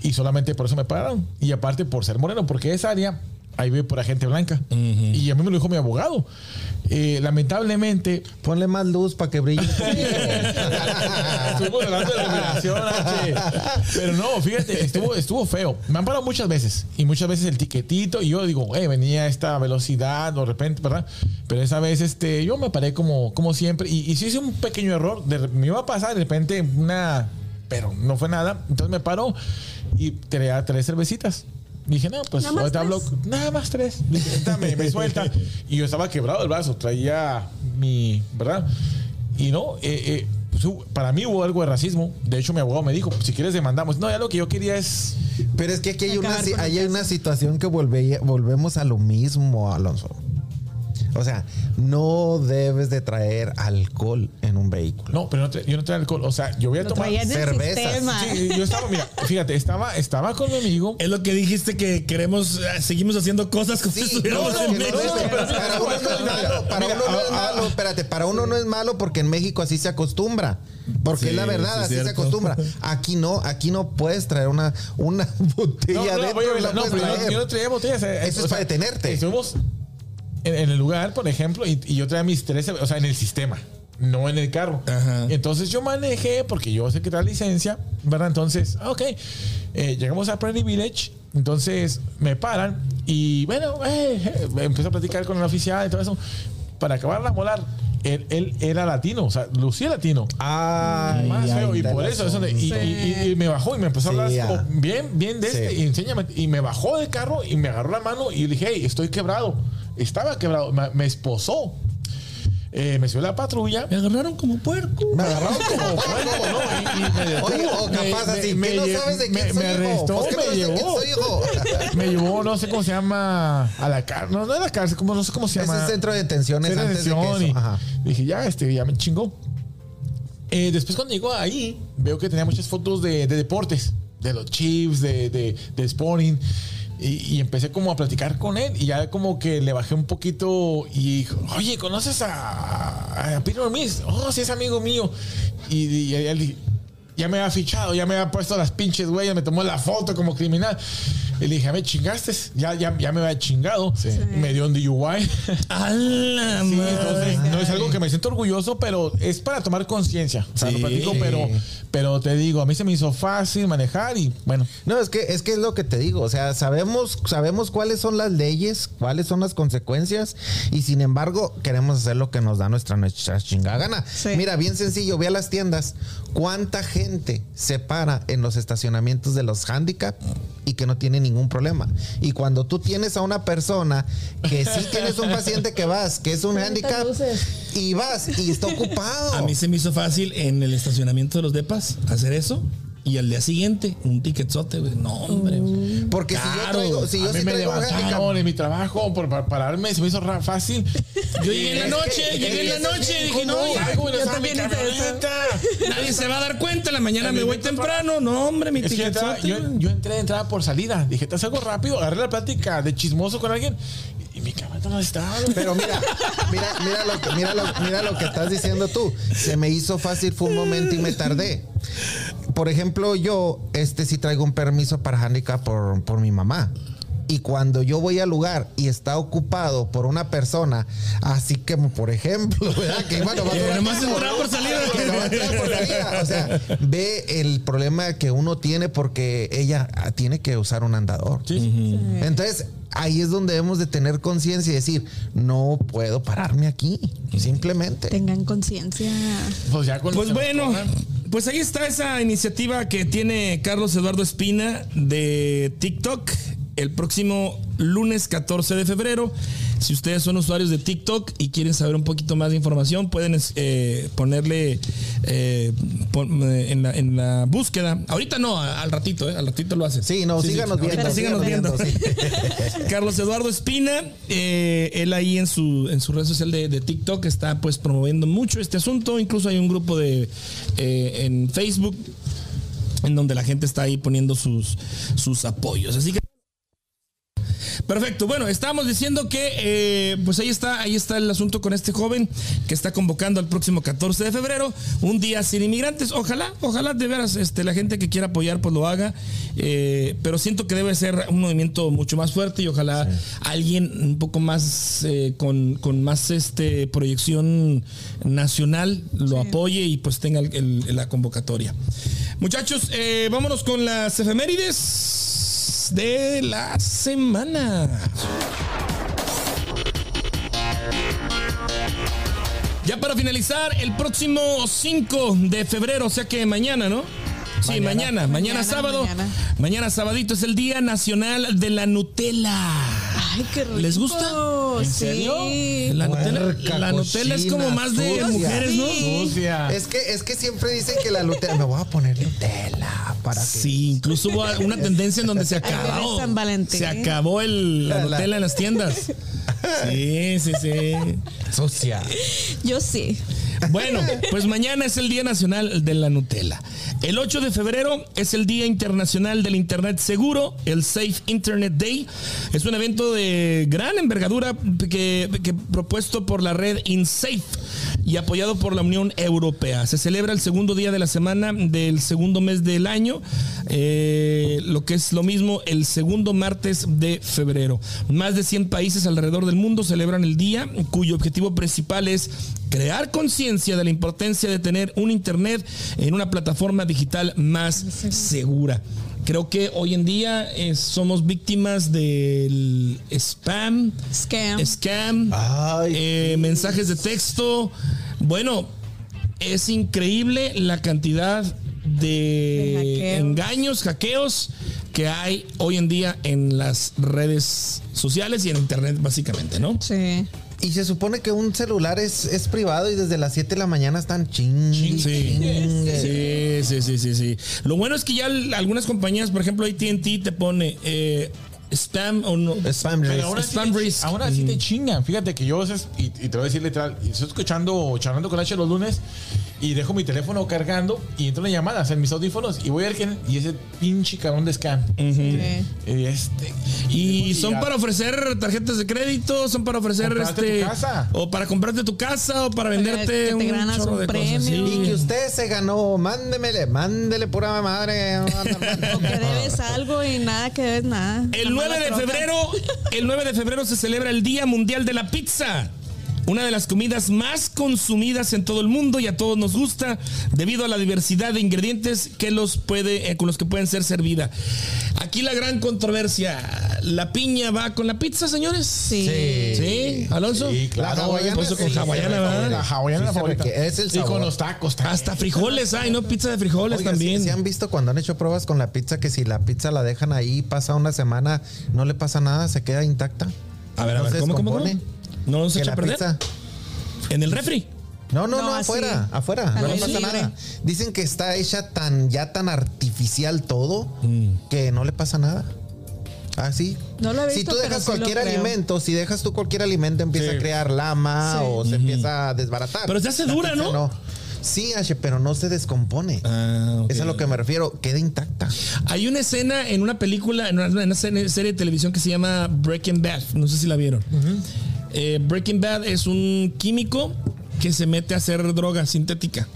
y solamente por eso me pararon. Y aparte por ser moreno, porque esa área ahí vive por gente blanca. Y a mí me lo dijo mi abogado. Eh, lamentablemente, Ponle más luz para que brille. Estuvimos hablando de la H. Pero no, fíjate, estuvo, estuvo feo. Me han parado muchas veces. Y muchas veces el tiquetito. Y yo digo, eh, venía a esta velocidad, de repente, ¿verdad? Pero esa vez este, yo me paré como, como siempre. Y, y sí hice un pequeño error. De- me iba a pasar de repente una. Pero no fue nada. Entonces me paró y traía tres cervecitas. Dije, no, pues Nada más ahorita hablo. tres. Nada más tres. Dije, ahorita me, suelta. Y yo estaba quebrado el brazo. Traía mi. ¿Verdad? Y no, eh, eh, pues, para mí hubo algo de racismo. De hecho, mi abogado me dijo, si quieres demandamos. No, ya lo que yo quería es... Pero es que aquí hay una, hay una situación que volve- volvemos a lo mismo, Alonso. O sea, no debes de traer alcohol en un vehículo. No, pero no tra- yo no traía alcohol. O sea, yo voy a Lo tomar... sistema. Sí, yo estaba, mira, fíjate, estaba, estaba con mi amigo. Es lo que dijiste que queremos, eh, seguimos haciendo cosas como si Sí, estuviéramos no, en no, México. no, no, para uno no es malo, para Mira, uno no es ah, ah, malo, espérate, para uno no es malo porque en México así se acostumbra. Porque Sí, es la verdad, así se acostumbra. Aquí no, aquí no puedes traer una, una botella No, no, la no, puedes pero yo, no traía botellas. eh, Eso o es sea, para detenerte. Estuvimos en, en el lugar, por ejemplo, y, y yo traía mis tres, o sea, en el sistema, no en el carro. Ajá. Entonces yo manejé, porque yo sé que trae licencia, ¿verdad? Entonces, ah, ok, eh, llegamos a Prairie Village, entonces me paran y bueno, eh, eh, empiezo a platicar con el oficial y todo eso. Para acabar de molar, él, él era latino, o sea, lucía latino. Ay, Más feo, y por eso, eso de- y, Sí. y- y me bajó y me empezó a hablar Sí, ya. como bien, bien de Sí. este, y enséñame, y me bajó del carro y me agarró la mano y le dije, hey, estoy quebrado. Estaba quebrado, me, me esposó. Eh, me subió la patrulla. Me agarraron como puerco. Me agarraron como puerco, ¿no? Y, y me detuvo. Oye, o capaz Me- así, me- ¿qué no sabes de quién me, soy, me hijo? arrestó, Pues, ¿qué no me de llevó. soy, hijo? me llevó, no sé cómo se llama, a la cárcel. No, no a la cárcel, como, no sé cómo se llama. es centro de detenciones Centro de antes de que detención, eso. y Ajá. Dije, ya, este, ya me chingó. Eh, después cuando llegó ahí, veo que tenía muchas fotos de, de deportes, de los Chiefs, de, de, de Sporting. Y, empecé como a platicar con él y ya como que le bajé un poquito y dijo, oye, ¿conoces a, a Peter? Oh, sí, es amigo mío. Y, ya me había fichado, ya me había puesto las pinches huellas, me tomó la foto como criminal. Y le dije, me chingaste, ya, ya, ya me había chingado. Y me dio un DUI. A la Sí, entonces no es algo que me siento orgulloso, pero es para tomar conciencia. O sea, lo Sí. platico, pero, pero te digo, a mí se me hizo fácil manejar y bueno. No, es que es que es lo que te digo, o sea, sabemos sabemos cuáles son las leyes, cuáles son las consecuencias y sin embargo queremos hacer lo que nos da nuestra, nuestra chingada gana. Sí. Mira, bien sencillo, ve a las tiendas, cuánta gente se para en los estacionamientos de los handicap y que no tiene ningún problema. Y cuando tú tienes a una persona que sí tienes un paciente que vas, que es un handicap luces. y vas y está ocupado. A mí se me hizo fácil en el estacionamiento de los depas hacer eso. Y al día siguiente, un ticketzote, güey. No, hombre. Porque si yo Claro. traigo, si yo a mí sí me traigo handicap, levantaron en mi trabajo por pa- pararme, se me hizo ra- fácil. Yo llegué en la noche, que- llegué en la es noche, dije, no, común. ya, Algo y no Yo estaba mi también hice eso. camioneta. nadie se va a dar cuenta. En la mañana me voy temprano. No, hombre, mi Es que yo, entraba- ticketzote. yo, güey. yo entré de entrada por salida. Dije, te haces algo rápido. Agarré la plática de chismoso con alguien y mi camioneta no estaba. güey. Pero mira, mira, mira lo, que- mira, lo, mira lo que estás diciendo tú. Se me hizo fácil, fue un momento y me tardé. Por ejemplo, yo, este sí traigo un permiso para handicap por, por mi mamá. Y cuando yo voy al lugar y está ocupado por una persona, así que, por ejemplo, ¿verdad? Que bueno, va a nomás por salida. por. O sea, ve el problema que uno tiene porque ella ah, tiene que usar un andador. Entonces, ahí es donde debemos de tener conciencia y decir, no puedo pararme aquí, simplemente. Tengan conciencia. Pues ya con Pues bueno. Pues ahí está esa iniciativa que tiene Carlos Eduardo Espina de TikTok el próximo lunes 14 de febrero. Si ustedes son usuarios de TikTok y quieren saber un poquito más de información, pueden eh, ponerle eh, pon- eh, en, la, en la búsqueda. Ahorita no, al ratito, al ratito lo hacen. Sí, no, síganos Ahorita viendo. síganos viendo. sí. Carlos Eduardo Espina, él ahí en su, en su red social de, de TikTok está pues promoviendo mucho este asunto. Incluso hay un grupo de en Facebook en donde la gente está ahí poniendo sus, sus apoyos. Así que Perfecto. Bueno, estábamos diciendo que eh, pues ahí está, ahí está el asunto con este joven que está convocando al próximo 14 de febrero, un día sin inmigrantes. Ojalá, ojalá de veras este, la gente que quiera apoyar pues lo haga. Eh, pero siento que debe ser un movimiento mucho más fuerte y ojalá alguien un poco más eh, con, con más este proyección nacional lo apoye y pues tenga el- el- la convocatoria. Muchachos, eh, vámonos con las efemérides de la semana. Ya para finalizar, el próximo 5 de febrero, o sea que mañana, ¿no? Sí, mañana, mañana, Mañana, sábado. mañana. Mañana. sabadito es el Día Nacional de la Nutella. Ay, qué rico. ¿Les gusta? ¿En Sí. serio? La Nutella, Puerca, la Nutella es como más de sucia. mujeres, ¿no? Sucia. Es que, es que siempre dicen que la Nutella. Me voy a poner Nutella para que. Sí, incluso hubo una tendencia en donde se acabó. San Valentín. Se acabó el, la La- la- Nutella en las tiendas. Sí, sí, sí. Sucia. Yo sí. Bueno, pues mañana es el Día Nacional de la Nutella. El 8 de febrero es el Día Internacional del Internet Seguro, el Safe Internet Day. Es un evento de gran envergadura que, que propuesto por la red InSafe y apoyado por la Unión Europea. Se celebra el segundo día de la semana del segundo mes del año, eh, lo que es lo mismo el segundo martes de febrero. Más de 100 países alrededor del mundo celebran el día, cuyo objetivo principal es crear conciencia de la importancia de tener un Internet en una plataforma digital más segura. Creo que hoy en día eh, somos víctimas del spam, Scam. scam, Ay, eh, mensajes de texto. Bueno, es increíble la cantidad de, De hackeos. engaños, hackeos que hay hoy en día en las redes sociales y en internet básicamente, ¿no? Sí. Y se supone que un celular es, es privado y desde las 7 de la mañana están ching. Sí. Sí, sí, sí, sí, sí. Lo bueno es que ya algunas compañías, por ejemplo, AT&T te pone eh, spam o no. Spam Pero risk. ahora, sí Spam te, risk. ahora sí te chingan. Fíjate que yo, y, y te voy a decir literal, estoy escuchando, charlando con H los lunes, y dejo mi teléfono cargando, y entro una llamada en mis audífonos, y voy a ver quién, y ese pinche cabrón de scam. Sí. Y este. Y son ya- para ofrecer tarjetas de crédito, son para ofrecer Comprarte este tu casa. o para comprarte tu casa o para venderte que te un ganas chorro un de premio. cosas. sí. Y que usted se ganó, mándemele, mándele pura madre. O que debes algo y nada que debes nada. El Nada 9 más de febrero, el 9 de febrero se celebra el Día Mundial de la Pizza. Una de las comidas más consumidas en todo el mundo y a todos nos gusta debido a la diversidad de ingredientes que los puede, eh, con los que pueden ser servida. Aquí la gran controversia, ¿la piña va con la pizza, señores? Sí. ¿Sí? ¿Alonso? Sí, claro. La hawaiana con sí, hawaiana, ¿verdad? La hawaiana la favorita. Es el Y con sabor. los tacos también. Hasta frijoles hay, ¿no? Pizza de frijoles Oiga, también. ¿sí, sí han visto cuando han hecho pruebas con la pizza que si la pizza la dejan ahí, pasa una semana, no le pasa nada, se queda intacta? A ver, a ver, se ¿cómo, cómo, cómo? ¿No se Que echa a la perder? pizza. ¿En el refri? No, no, No, no, así. afuera, afuera, Al no le aire pasa libre. nada. Dicen que está hecha tan, ya tan artificial todo, Mm. que no le pasa nada. Así. No lo he si tú dejas cualquier alimento, si dejas tú cualquier alimento, empieza Sí. a crear lama Sí. o se empieza a desbaratar. Pero se hace dura, pizza ¿no? Sí, Ashe, pero no se descompone. Ah. Eso es a lo que me refiero, queda intacta. Hay una escena en una película, en una, en una serie serie de televisión que se llama Breaking Bad. No sé si la vieron. Eh, Breaking Bad es un químico que se mete a hacer droga sintética.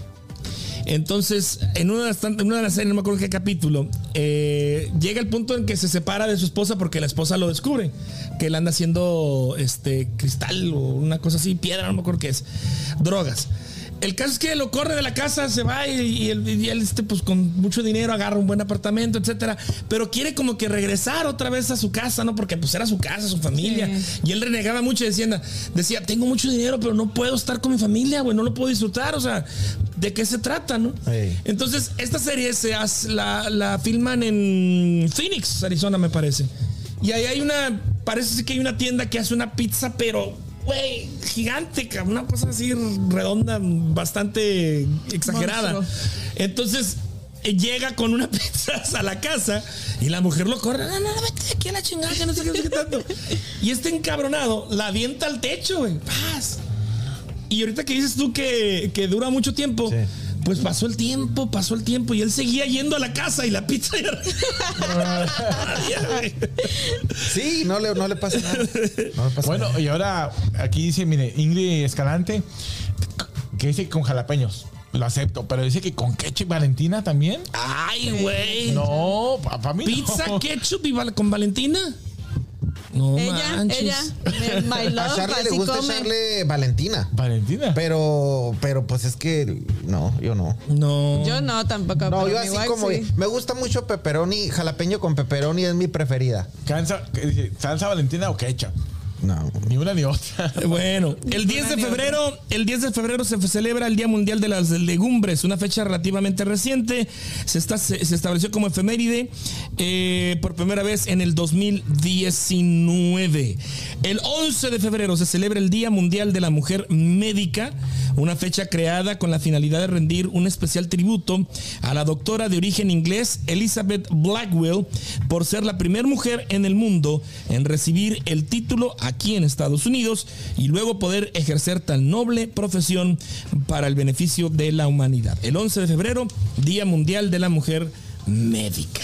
Entonces, en una, de las una de las series, no me acuerdo qué capítulo, eh, llega el punto en que se separa de su esposa porque la esposa lo descubre, que él anda haciendo este cristal o una cosa así, piedra, no me acuerdo qué es, drogas. El caso es que lo corre de la casa, se va y, y él, y él, este, pues con mucho dinero agarra un buen apartamento, etcétera. Pero quiere como que regresar otra vez a su casa, ¿no? Porque pues era su casa, su familia. Sí. Y él renegaba mucho y decía, decía, tengo mucho dinero, pero no puedo estar con mi familia, güey, no lo puedo disfrutar. O sea, ¿de qué se trata, no? Entonces, esta serie se hace, la, la filman en Phoenix, Arizona, me parece. Y ahí hay una, parece que hay una tienda que hace una pizza, pero, güey, gigante, una cosa así redonda, bastante exagerada. Monstruo. Entonces, eh, llega con una pizza a la casa y la mujer lo corre, no, no, no, vete aquí a la chingada, que no sé qué, no sé qué tanto. Y este encabronado la avienta al techo, güey, paz. Y ahorita que dices tú que, que dura mucho tiempo, Sí. Pues pasó el tiempo, pasó el tiempo y él seguía yendo a la casa y la pizza ya... Sí, no le, no le pasa nada. No le pasa Bueno, nada. y ahora aquí dice, mire, Ingrid Escalante, que dice con jalapeños. Lo acepto, pero dice que con ketchup Valentina también. Ay, güey. No, para mí no. Pizza, ketchup y val- con Valentina. No Ella, manches. ella, my love, A Charlie le gusta come. echarle Valentina. Valentina. Pero, pero pues es que no, yo no. No. Yo no, tampoco. No, yo así wife como sí. me gusta mucho pepperoni, jalapeño con pepperoni es mi preferida. Cansa, salsa Valentina o ketchup. No. Ni una ni otra. Bueno, el 10 de febrero, el 10 de febrero se celebra el Día Mundial de las Legumbres, una fecha relativamente reciente. Se, está, se, se estableció como efeméride eh, por primera vez en el 2019. El 11 de febrero se celebra el Día Mundial de la Mujer Médica, una fecha creada con la finalidad de rendir un especial tributo a la doctora de origen inglés Elizabeth Blackwell por ser la primera mujer en el mundo en recibir el título aquí en Estados Unidos y luego poder ejercer tan noble profesión para el beneficio de la humanidad. El 11 de febrero, Día Mundial de la Mujer Médica.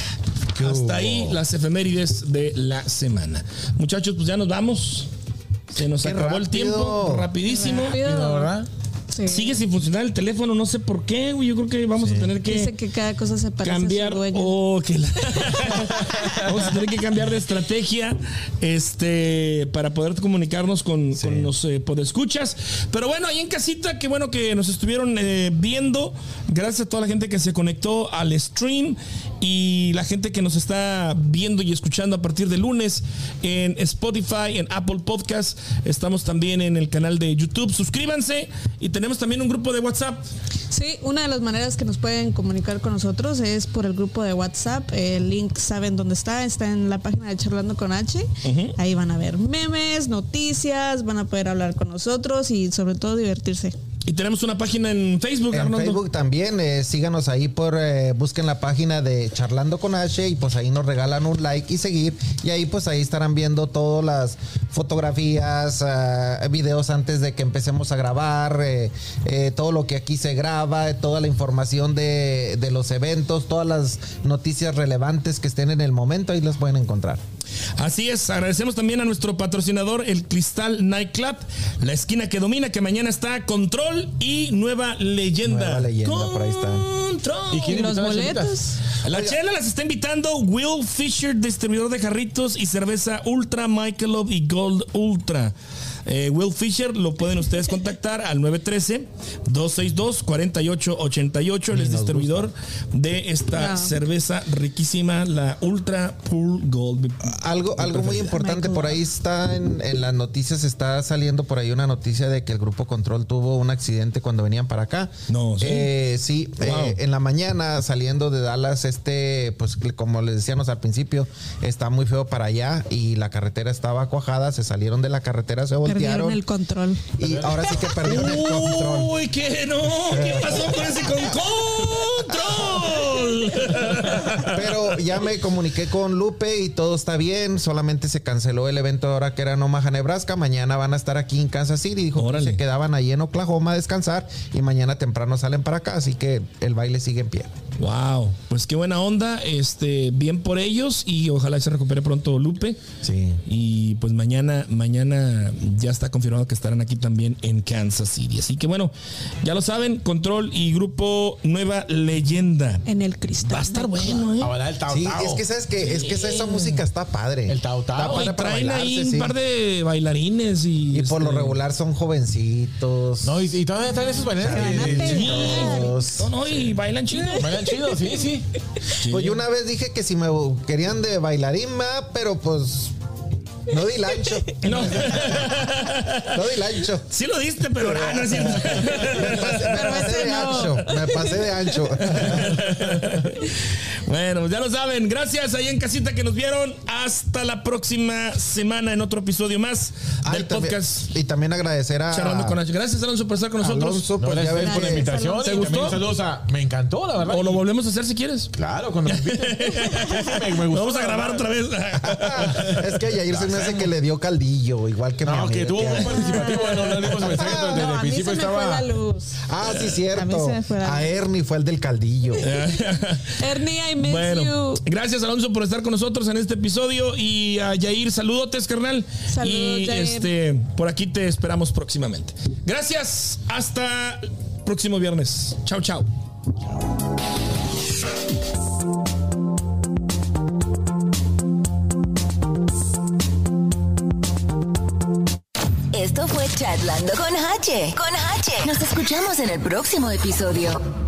Hasta ahí las efemérides de la semana. Muchachos, pues ya nos vamos. Se nos Qué acabó el tiempo, rapidísimo. Rápido. La verdad. Sí. Sigue sin funcionar el teléfono, no sé por qué, güey. Yo creo que vamos a tener que Dice que cada cosa se parece cambiar a su dueño. o que la- vamos a tener que cambiar de estrategia este para poder comunicarnos con, con los eh, podescuchas pero bueno ahí en casita qué bueno que nos estuvieron eh, viendo gracias a toda la gente que se conectó al stream y la gente que nos está viendo y escuchando a partir de lunes en Spotify en Apple Podcast estamos también en el canal de YouTube suscríbanse y tenemos también un grupo de WhatsApp Sí, una de las maneras que nos pueden comunicar con nosotros es por el grupo de WhatsApp. El link saben dónde está, está en la página de Charlando con H. Ahí van a ver memes, noticias, van a poder hablar con nosotros y sobre todo divertirse. Y tenemos una página en Facebook En Arnoldo. Facebook también, eh, síganos ahí por, eh, busquen la página de Charlando con H y pues ahí nos regalan un like y seguir y ahí pues ahí estarán viendo todas las fotografías, ah, videos antes de que empecemos a grabar, eh, eh, todo lo que aquí se graba, toda la información de, de los eventos, todas las noticias relevantes que estén en el momento, ahí las pueden encontrar. Así es, agradecemos también a nuestro patrocinador, el Cristal Nightclub, la esquina que domina, que mañana está Control y Nueva Leyenda. Nueva Leyenda, por ahí está. Control. ¿Y quién Y los invitó a las boletos. La chela las está invitando Will Fisher, distribuidor de jarritos y cerveza Ultra Michelob y Gold Ultra. Eh, Will Fisher lo pueden ustedes contactar al 913-262-4888. Él es distribuidor de esta cerveza riquísima, la Ultra Pool Gold. Algo, algo muy importante, por ahí está en, en las noticias, está saliendo por ahí una noticia de que el Grupo Control tuvo un accidente cuando venían para acá. No, ¿sí? Eh, sí, Wow. eh, en la mañana saliendo de Dallas, este, pues como les decíamos al principio, está muy feo para allá y la carretera estaba cuajada, se salieron de la carretera, se voltearon Perdieron el control. y ahora sí que perdieron el control. Uy, que no, ¿qué pasó con ese con control? Pero ya me comuniqué con Lupe y todo está bien. Solamente se canceló el evento ahora que era en Omaha, Nebraska. Mañana van a estar aquí en Kansas City. Dijo Órale. que se quedaban ahí en Oklahoma a descansar y mañana temprano salen para acá. Así que el baile sigue en pie. Wow, pues qué buena onda, este, bien por ellos y ojalá se recupere pronto Lupe. Sí. Y pues mañana, mañana ya está confirmado que estarán aquí también en Kansas City. Así que bueno, ya lo saben, Control y Grupo Nueva Leyenda. En el cristal. Va a estar bueno, ¿eh? Ahora el Tao Sí, Tao. es que sabes que es que esa música está padre. El Tao Tao. Está padre Y para traen ahí un sí. par de bailarines y. Y por lo este, regular son jovencitos. No, y, y todavía están esos bailarines Van a pegar. No, no, y bailan chido. bailan chido, sí, sí. Pues yo una vez dije que si me querían de bailarín, ma, pero pues no di lancho. No. No di lancho. Sí lo diste, pero ah, no es cierto. Me pasé, me de no. ancho. Me pasé de ancho. Bueno, pues ya lo saben. Gracias ahí en casita que nos vieron. Hasta la próxima semana en otro episodio más Ah, del y también- podcast Y también agradecer a Charlando con H. Gracias, Alonso, por estar con nosotros. Alonso, No, pues ya ves por la invitación. ¿Te gustó? saludos a- Me encantó, la verdad. O lo volvemos a hacer si quieres. Claro, cuando me inviten. Me, me Lo gustó, vamos a grabar otra vez. es que Yair se me hace que le dio caldillo, igual que mi No, que amiga. tuvo muy participativo. Dimos mensaje, pero desde No, el principio estaba. Ah, sí, A mí cierto. se me fue la A. Ernie fue el del caldillo. Ernie, I miss Bueno, you. gracias Alonso por estar con nosotros en este episodio y a Yair, saludotes, carnal. Saludos, y este, por aquí te esperamos próximamente. Gracias, hasta próximo viernes. Chao, chao. Fue Chatlando con H. Con H. Nos escuchamos en el próximo episodio.